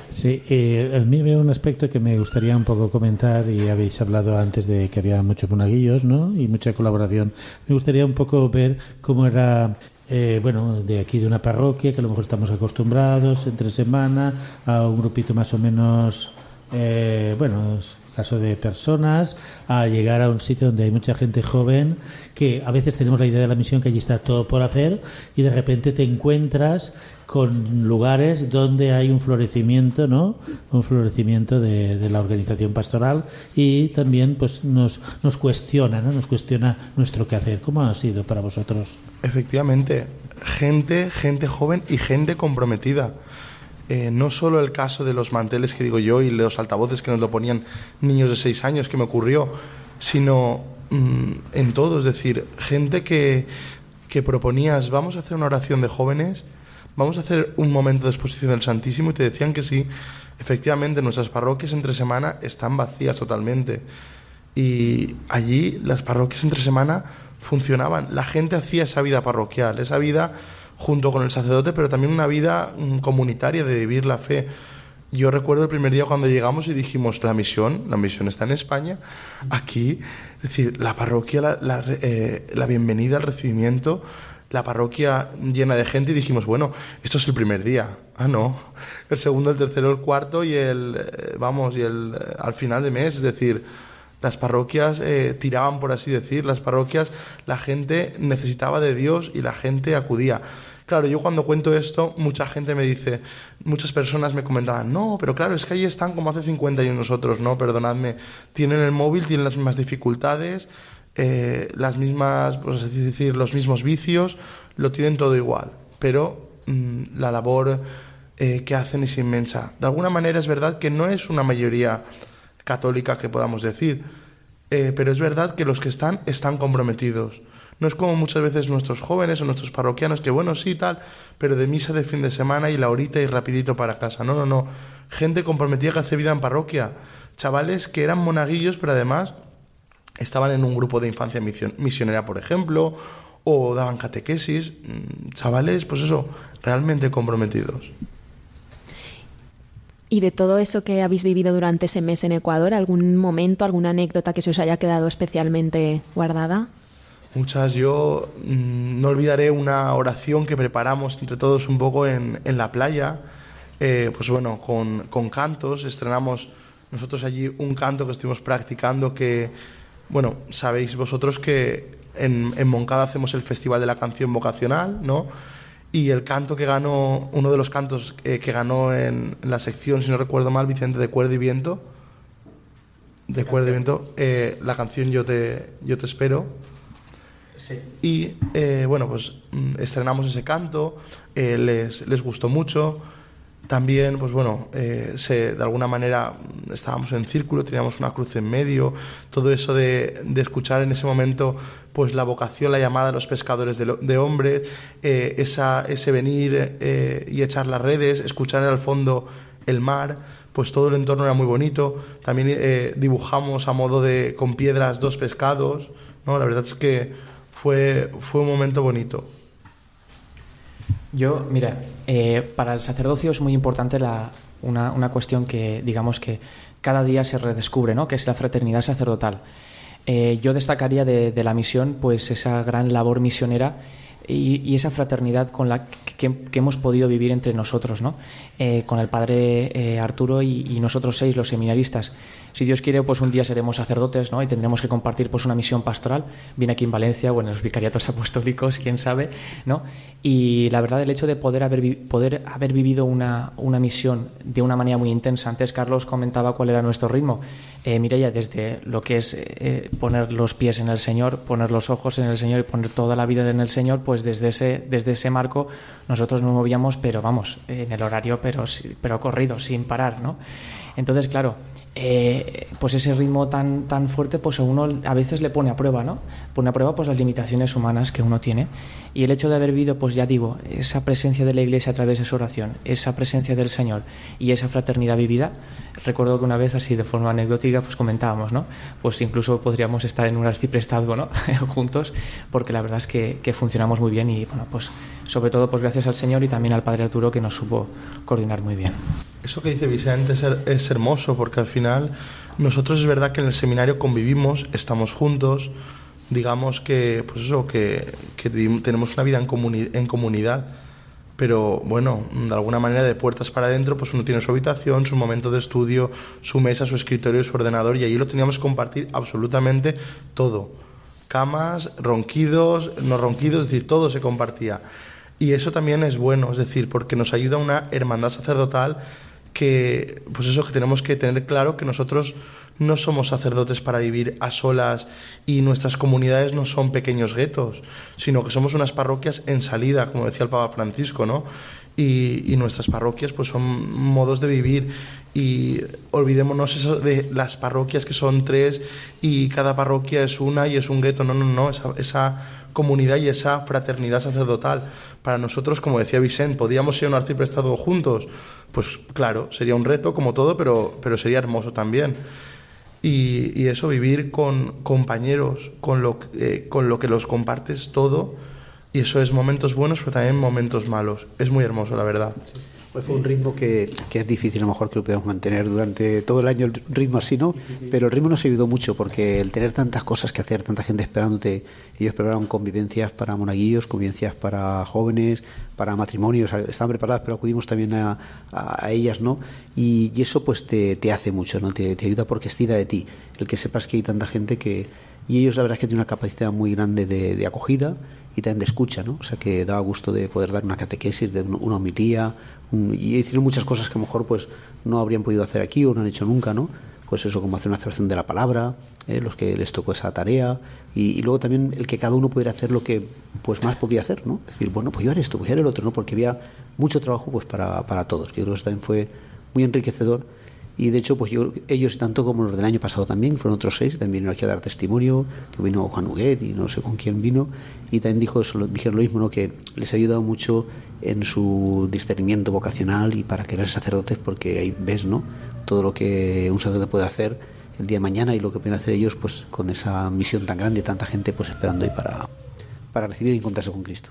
Sí, eh, a mí veo un aspecto que me gustaría un poco comentar y habéis hablado antes de que había muchos monaguillos ¿no? y mucha colaboración. Me gustaría un poco ver cómo era eh, bueno, de aquí de una parroquia que a lo mejor estamos acostumbrados entre semana a un grupito más o menos, eh, bueno, caso de personas, a llegar a un sitio donde hay mucha gente joven, que a veces tenemos la idea de la misión que allí está todo por hacer y de repente te encuentras con lugares donde hay un florecimiento, ¿no? Un florecimiento de, de la organización pastoral y también pues nos, nos cuestiona, ¿no? Nos cuestiona nuestro quehacer. ¿Cómo ha sido para vosotros? Efectivamente, gente, gente joven y gente comprometida. Eh, no solo el caso de los manteles que digo yo y los altavoces que nos lo ponían niños de seis años que me ocurrió, sino mmm, en todo, es decir, gente que, que proponías, vamos a hacer una oración de jóvenes, vamos a hacer un momento de exposición del Santísimo y te decían que sí, efectivamente nuestras parroquias entre semana están vacías totalmente. Y allí las parroquias entre semana funcionaban, la gente hacía esa vida parroquial, esa vida junto con el sacerdote, pero también una vida mm, comunitaria de vivir la fe. Yo recuerdo el primer día cuando llegamos y dijimos, la misión, la misión está en España, aquí, es decir, la parroquia, la, la, eh, la bienvenida, el recibimiento, la parroquia llena de gente y dijimos, bueno, esto es el primer día. Ah, no, el segundo, el tercero, el cuarto y el, eh, vamos, y el, eh, al final de mes, es decir, las parroquias eh, tiraban, por así decir, las parroquias, la gente necesitaba de Dios y la gente acudía. Claro, yo cuando cuento esto, mucha gente me dice, muchas personas me comentaban, no, pero claro, es que ahí están como hace 50 años nosotros, no, perdonadme, tienen el móvil, tienen las mismas dificultades, eh, las mismas, pues es decir, los mismos vicios, lo tienen todo igual, pero mmm, la labor eh, que hacen es inmensa. De alguna manera es verdad que no es una mayoría católica que podamos decir, eh, pero es verdad que los que están están comprometidos. No es como muchas veces nuestros jóvenes o nuestros parroquianos que bueno, sí, tal, pero de misa de fin de semana y la horita y rapidito para casa. No, no, no. Gente comprometida que hace vida en parroquia. Chavales que eran monaguillos, pero además estaban en un grupo de infancia misionera, por ejemplo, o daban catequesis. Mm, chavales, pues eso, realmente comprometidos. Y de todo eso que habéis vivido durante ese mes en Ecuador, ¿algún momento, alguna anécdota que se os haya quedado especialmente guardada? Muchas. Yo mmm, no olvidaré una oración que preparamos entre todos un poco en, en la playa. Eh, pues bueno, con, con, cantos. Estrenamos nosotros allí un canto que estuvimos practicando que, bueno, sabéis vosotros que en, en Moncada hacemos el Festival de la Canción Vocacional, ¿no? y el canto que ganó, uno de los cantos eh, que ganó en, en, la sección, si no recuerdo mal, Vicente de Cuerda y Viento, de Cuerda y Viento, eh, la canción Yo te, yo te espero. Sí. Y eh, bueno, pues mm, estrenamos ese canto, les, les gustó mucho. También, pues bueno, eh, se, de alguna manera estábamos en círculo, teníamos una cruz en medio, todo eso de, de escuchar en ese momento pues la vocación, la llamada de los pescadores de, de hombres, eh, esa, ese venir eh, y echar las redes, escuchar al fondo el mar, pues todo el entorno era muy bonito. También eh, dibujamos a modo de con piedras dos pescados, ¿no? La verdad es que fue, fue un momento bonito. Yo, mira, eh, para el sacerdocio es muy importante una, una, cuestión que, digamos, que cada día se redescubre, ¿no? que es la fraternidad sacerdotal. Eh, yo destacaría de, la misión pues esa gran labor misionera y, esa fraternidad con la que, hemos podido vivir entre nosotros, ¿no? Eh, con el padre Arturo y, nosotros seis, los seminaristas. Si Dios quiere, pues un día seremos sacerdotes ¿no? y tendremos que compartir pues, una misión pastoral, bien aquí en Valencia o en los vicariatos apostólicos, quién sabe. ¿no? Y la verdad, el hecho de poder haber, poder haber vivido una, una misión de una manera muy intensa, antes Carlos comentaba cuál era nuestro ritmo. Eh, Mireia, desde lo que es eh, poner los pies en el Señor, poner los ojos en el Señor y poner toda la vida en el Señor, pues desde ese, desde ese marco nosotros nos movíamos, pero vamos, en el horario, pero, pero corrido, sin parar, ¿no? Entonces, claro, eh, pues ese ritmo tan, tan fuerte, pues a uno a veces le pone a prueba, ¿no? Pone a prueba pues las limitaciones humanas que uno tiene. Y el hecho de haber vivido, pues ya digo, esa presencia de la Iglesia a través de su oración, esa presencia del Señor y esa fraternidad vivida, recuerdo que una vez así de forma anecdótica, pues comentábamos, ¿no? Pues incluso podríamos estar en un arciprestazgo, ¿no? Juntos, porque la verdad es que, funcionamos muy bien y, bueno, pues sobre todo pues gracias al Señor y también al Padre Arturo que nos supo coordinar muy bien. Eso que dice Vicente es, hermoso porque al final nosotros es verdad que en el seminario convivimos, estamos juntos, digamos que, pues eso, que, tenemos una vida en, en comunidad, pero bueno, de alguna manera de puertas para adentro, pues uno tiene su habitación, su momento de estudio, su mesa, su escritorio, su ordenador, y allí lo teníamos que compartir absolutamente todo. Camas, ronquidos, no ronquidos, es decir, todo se compartía. Y eso también es bueno, es decir, porque nos ayuda una hermandad sacerdotal que, pues eso, que tenemos que tener claro que nosotros no somos sacerdotes para vivir a solas y nuestras comunidades no son pequeños guetos, sino que somos unas parroquias en salida, como decía el Papa Francisco, ¿no? Y, y nuestras parroquias pues son modos de vivir y olvidémonos de las parroquias que son tres y cada parroquia es una y es un gueto, no, no, no, esa, esa comunidad y esa fraternidad sacerdotal. Para nosotros, como decía Vicente, ¿podíamos ser un arciprestado juntos? pues claro, sería un reto como todo, pero, pero sería hermoso también. Y, eso, vivir con compañeros, con lo, eh, con lo que los compartes todo, y eso es momentos buenos, pero también momentos malos. Es muy hermoso, la verdad. Pues fue un ritmo que, que, es difícil a lo mejor que lo podamos mantener durante todo el año, el ritmo así, ¿no? Pero el ritmo nos ayudó mucho porque el tener tantas cosas que hacer, tanta gente esperándote, ellos prepararon convivencias para monaguillos, convivencias para jóvenes, para matrimonios, estaban preparadas, pero acudimos también a, a, ellas, ¿no? Y, y, eso pues te, te hace mucho, ¿no? Te, te, ayuda porque estira de ti, el que sepas que hay tanta gente que... Y ellos la verdad es que tienen una capacidad muy grande de, de acogida y también de escucha, ¿no? O sea que daba gusto de poder dar una catequesis, de una homilía, y hicieron muchas cosas que a lo mejor pues no habrían podido hacer aquí o no han hecho nunca, ¿no? Pues eso, como hacer una celebración de la palabra, eh, los que les tocó esa tarea, y, luego también el que cada uno pudiera hacer lo que pues más podía hacer, ¿no? Es decir, bueno, pues yo haré esto, pues yo haré el otro, ¿no? Porque había mucho trabajo pues para, para todos, yo creo que eso también fue muy enriquecedor y de hecho, pues yo, ellos, tanto como los del año pasado también, fueron otros seis, también vinieron aquí a dar testimonio, que vino Juan Huguet y no sé con quién vino, y también dijo eso, dijeron lo mismo, ¿no? que les ha ayudado mucho en su discernimiento vocacional y para querer sacerdotes, porque ahí ves ¿no? todo lo que un sacerdote puede hacer el día de mañana y lo que pueden hacer ellos pues con esa misión tan grande, tanta gente pues esperando ahí para, para recibir y encontrarse con Cristo.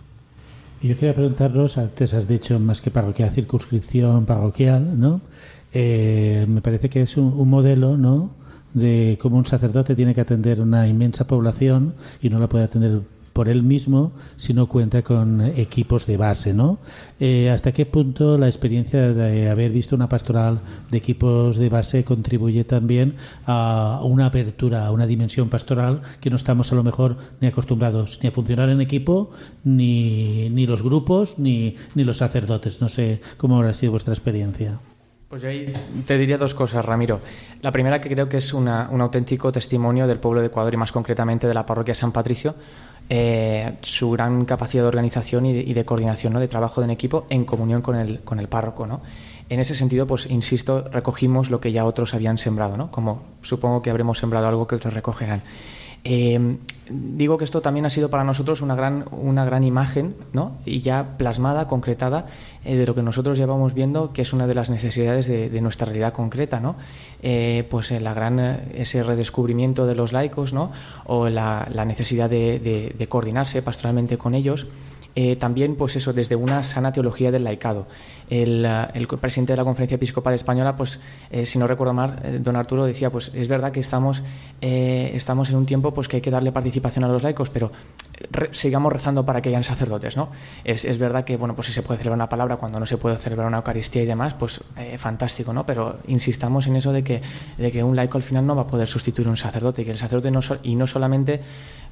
Yo quería preguntaros, antes has dicho más que parroquial, circunscripción parroquial, ¿no? Eh, me parece que es un, un, modelo, ¿no? De cómo un sacerdote tiene que atender una inmensa población y no la puede atender por él mismo si no cuenta con equipos de base, ¿no? Eh, ¿Hasta qué punto la experiencia de haber visto una pastoral de equipos de base contribuye también a una apertura, a una dimensión pastoral que no estamos a lo mejor ni acostumbrados ni a funcionar en equipo, ni, ni los grupos, ni, ni los sacerdotes? No sé cómo ha sido vuestra experiencia. Pues yo ahí te diría dos cosas, Ramiro. La primera que creo que es una, un auténtico testimonio del pueblo de Ecuador y más concretamente de la parroquia San Patricio, eh, su gran capacidad de organización y de, coordinación, ¿no? de trabajo en equipo en comunión con el, con el párroco. ¿no? En ese sentido, pues insisto, recogimos lo que ya otros habían sembrado, ¿no? como supongo que habremos sembrado algo que otros recogerán. Eh, digo que esto también ha sido para nosotros una gran, una gran imagen, ¿no? Y ya plasmada, concretada, eh, de lo que nosotros llevamos viendo, que es una de las necesidades de, nuestra realidad concreta, ¿no? Eh, pues la gran, ese redescubrimiento de los laicos, ¿no? O la, la necesidad de coordinarse pastoralmente con ellos. Eh, también, pues eso, desde una sana teología del laicado. El, uh, el presidente de la Conferencia Episcopal Española, pues, eh, si no recuerdo mal, eh, don Arturo decía, pues es verdad que estamos, eh, estamos en un tiempo pues que hay que darle participación a los laicos, pero re sigamos rezando para que hayan sacerdotes, ¿no? Es, es, verdad que, bueno, pues si se puede celebrar una palabra cuando no se puede celebrar una Eucaristía y demás, pues fantástico, ¿no? Pero insistamos en eso de que, de que un laico al final no va a poder sustituir a un sacerdote, y que el sacerdote no so y no solamente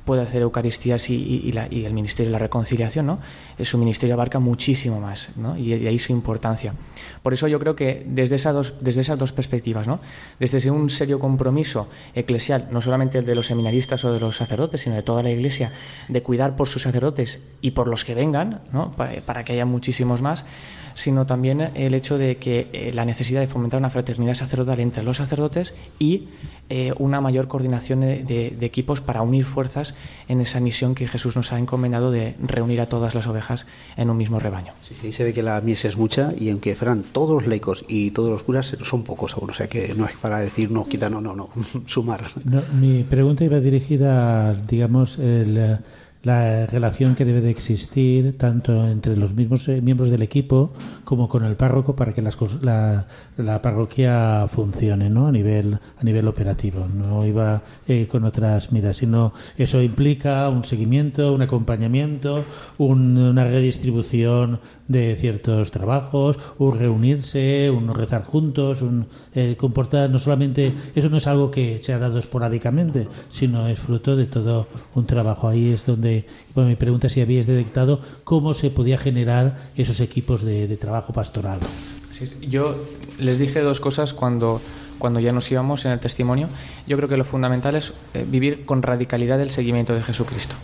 puede hacer Eucaristías y, el Ministerio de la Reconciliación, ¿no? Eh, su ministerio abarca muchísimo más, ¿no? Y de ahí su importancia. Por eso yo creo que desde esas dos, desde esas dos perspectivas, ¿no? Desde un serio compromiso eclesial, no solamente el de los seminaristas o de los sacerdotes, sino de toda la Iglesia, de cuidar por sus sacerdotes y por los que vengan, ¿no? para que haya muchísimos más, sino también el hecho de que eh, la necesidad de fomentar una fraternidad sacerdotal entre los sacerdotes y eh, una mayor coordinación de, equipos para unir fuerzas en esa misión que Jesús nos ha encomendado de reunir a todas las ovejas en un mismo rebaño. Sí, sí, se ve que la mies es mucha y aunque fueran todos los laicos y todos los curas, son pocos aún, o sea que no es para decir no, quita, no, no, no, sumar. mi pregunta iba dirigida, digamos, el la relación que debe de existir tanto entre los mismos eh, miembros del equipo como con el párroco para que las, la, la, parroquia funcione ¿no? a nivel a nivel operativo no iba eh, con otras miras sino eso implica un seguimiento un acompañamiento una redistribución de ciertos trabajos un reunirse un rezar juntos un eh, comportar no solamente eso no es algo que se ha dado esporádicamente sino es fruto de todo un trabajo ahí es donde bueno, mi pregunta es si habíais detectado cómo se podía generar esos equipos de, trabajo pastoral. yo les dije dos cosas cuando, cuando ya nos íbamos en el testimonio. Yo creo que lo fundamental es eh, vivir con radicalidad el seguimiento de Jesucristo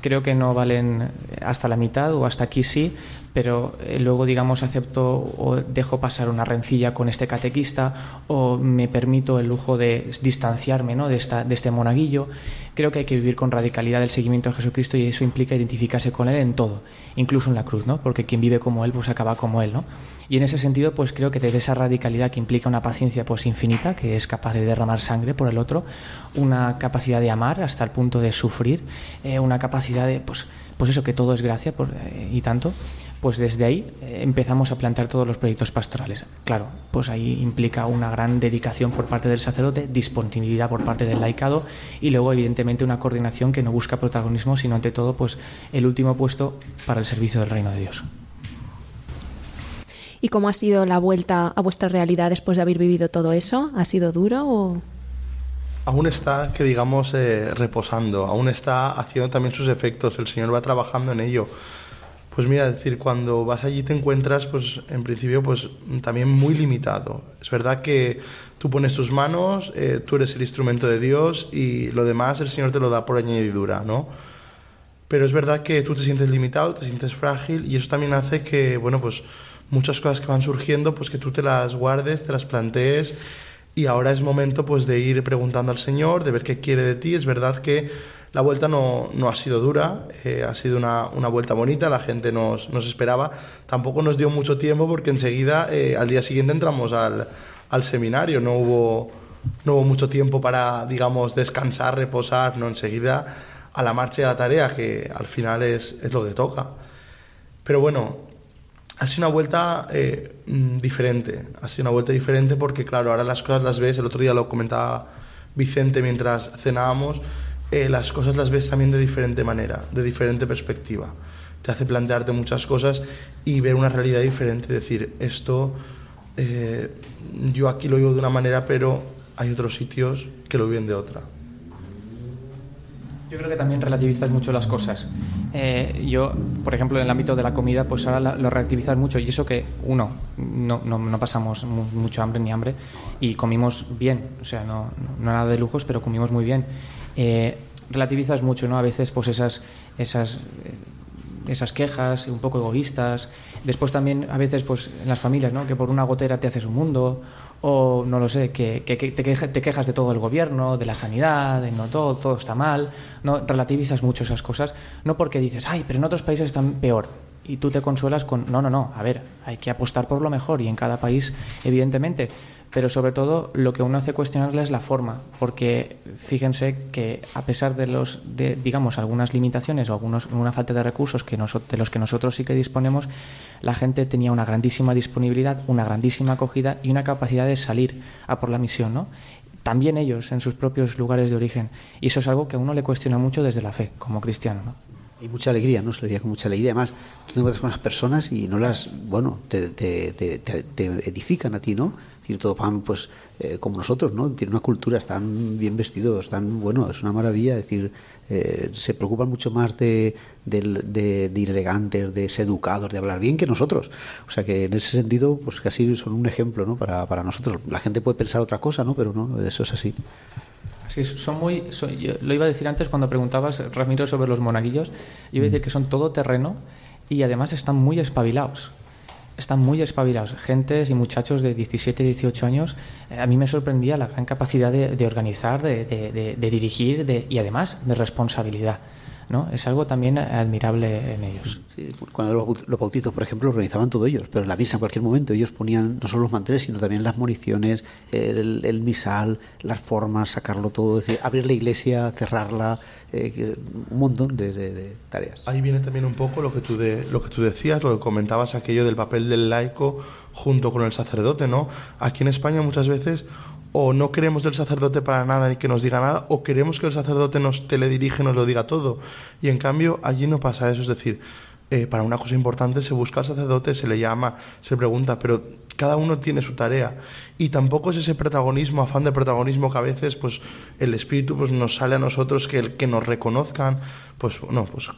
creo que no valen hasta la mitad o hasta aquí sí, pero eh, luego, digamos, acepto o dejo pasar una rencilla con este catequista o me permito el lujo de distanciarme ¿no? de, esta, de este monaguillo. Creo que hay que vivir con radicalidad el seguimiento a Jesucristo y eso implica identificarse con Él en todo, incluso en la cruz, ¿no? porque quien vive como Él, pues acaba como Él. ¿no? Y en ese sentido, pues creo que desde esa radicalidad que implica una paciencia pues infinita, que es capaz de derramar sangre por el otro, una capacidad de amar hasta el punto de sufrir, eh, una capacidad de, pues, pues eso, que todo es gracia eh, y tanto, pues desde ahí eh, empezamos a plantear todos los proyectos pastorales. Claro, pues ahí implica una gran dedicación por parte del sacerdote, disponibilidad por parte del laicado y luego evidentemente una coordinación que no busca protagonismo, sino ante todo pues el último puesto para el servicio del reino de Dios. ¿Y cómo ha sido la vuelta a vuestra realidad después de haber vivido todo eso? ¿Ha sido duro o...? Aún está, que digamos, eh, reposando, aún está haciendo también sus efectos, el Señor va trabajando en ello. Pues mira, decir, cuando vas allí te encuentras, pues en principio, pues también muy limitado. Es verdad que tú pones tus manos, eh, tú eres el instrumento de Dios y lo demás el Señor te lo da por añadidura, ¿no? Pero es verdad que tú te sientes limitado, te sientes frágil y eso también hace que, bueno, pues muchas cosas que van surgiendo, pues que tú te las guardes, te las plantees y ahora es momento pues de ir preguntando al Señor, de ver qué quiere de ti. Es verdad que la vuelta no, no ha sido dura, eh, ha sido una, una, vuelta bonita, la gente nos, nos, esperaba. Tampoco nos dio mucho tiempo porque enseguida, eh, al día siguiente entramos al, al, seminario, no hubo, no hubo mucho tiempo para, digamos, descansar, reposar, no, enseguida a la marcha y a la tarea, que al final es, es lo que toca. Pero bueno, sido una vuelta eh, mm, diferente. Ha sido una vuelta diferente porque, claro, ahora las cosas las ves, el otro día lo comentaba Vicente mientras cenábamos, eh, las cosas las ves también de diferente manera, de diferente perspectiva. Te hace plantearte muchas cosas y ver una realidad diferente, decir, esto eh, yo aquí lo vivo de una manera, pero hay otros sitios que lo viven de otra. Yo creo que también relativizas mucho las cosas. Eh, yo, por ejemplo, en el ámbito de la comida, pues ahora lo relativizas mucho y eso que, uno, no, no, no, pasamos mucho hambre ni hambre y comimos bien, o sea, no, no nada de lujos, pero comimos muy bien. Eh, relativizas mucho, ¿no? A veces, pues esas, esas, eh, esas quejas un poco egoístas. Después también, a veces, pues en las familias, ¿no? Que por una gotera te haces un mundo o no lo sé, que, te, quejas de todo el gobierno, de la sanidad, de no todo, todo está mal, no relativizas mucho esas cosas, no porque dices, ay, pero en otros países están peor, y tú te consuelas con, no, no, no, a ver, hay que apostar por lo mejor y en cada país, evidentemente, pero sobre todo lo que uno hace cuestionarle es la forma, porque fíjense que a pesar de los, de, digamos, algunas limitaciones o algunos, una falta de recursos que de los que nosotros sí que disponemos, la gente tenía una grandísima disponibilidad, una grandísima acogida y una capacidad de salir a por la misión, ¿no? También ellos en sus propios lugares de origen. Y eso es algo que a uno le cuestiona mucho desde la fe, como cristiano, ¿no? Y mucha alegría, ¿no? Se le veía con mucha alegría. Además, tú te encuentras con las personas y no las, bueno, te, te, te, te edifican a ti, ¿no? Decir, todos van, pues, eh, como nosotros, ¿no? Tienen una cultura, están bien vestidos, están, bueno, es una maravilla. Es decir, eh, se preocupan mucho más de, de, de, de, ir elegantes, de ser educados, de hablar bien que nosotros. O sea que en ese sentido, pues casi son un ejemplo, ¿no? Para, para nosotros. La gente puede pensar otra cosa, ¿no? Pero no, eso es así. Sí, son muy. Yo lo iba a decir antes cuando preguntabas, Ramiro, sobre los monaguillos. Yo iba a decir que son todo terreno y además están muy espabilados. Están muy espabilados. Gentes y muchachos de 17, 18 años. Eh, a mí me sorprendía la gran capacidad de, organizar, de, de, de dirigir y además de responsabilidad. ¿No? Es algo también admirable en ellos. Sí, cuando los, los bautizos, por ejemplo, organizaban todo ellos, pero en la misa en cualquier momento ellos ponían no solo los manteles, sino también las municiones, el, el misal, las formas, sacarlo todo, es decir, abrir la iglesia, cerrarla, eh, un montón de, de, de, tareas. Ahí viene también un poco lo que tú de, lo que tú decías, lo que comentabas aquello del papel del laico junto con el sacerdote, ¿no? Aquí en España muchas veces o no queremos del sacerdote para nada ni que nos diga nada, o queremos que el sacerdote nos teledirige, nos lo diga todo. Y en cambio allí no pasa eso, es decir, eh, para una cosa importante se busca al sacerdote, se le llama, se le pregunta, pero cada uno tiene su tarea y tampoco es ese protagonismo, afán de protagonismo que a veces pues el espíritu pues nos sale a nosotros que que nos reconozcan, pues no, pues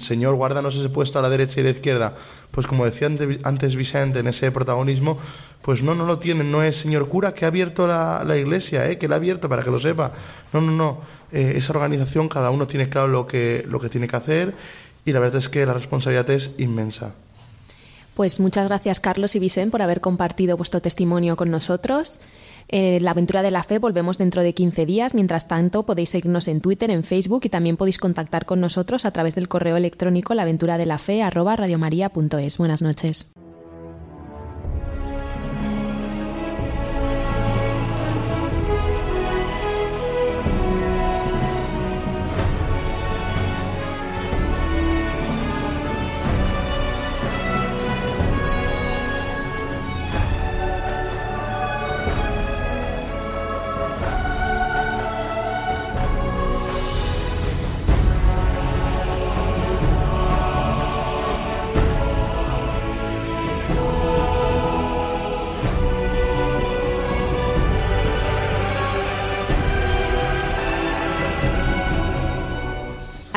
Señor, guárdanos ese puesto a la derecha y a la izquierda. Pues como decía antes Vicente, en ese protagonismo, pues no, no lo tienen. No es Señor cura que ha abierto la, la iglesia, ¿eh? que la ha abierto para que lo sepa. No, no, no. Eh, esa organización, cada uno tiene claro lo que, lo que tiene que hacer y la verdad es que la responsabilidad es inmensa. Pues muchas gracias, Carlos y Vicente, por haber compartido vuestro testimonio con nosotros. Eh, la aventura de la fe volvemos dentro de 15 días. Mientras tanto, podéis seguirnos en Twitter, en Facebook y también podéis contactar con nosotros a través del correo electrónico laventuradelafe@radiomaria.es. Buenas noches.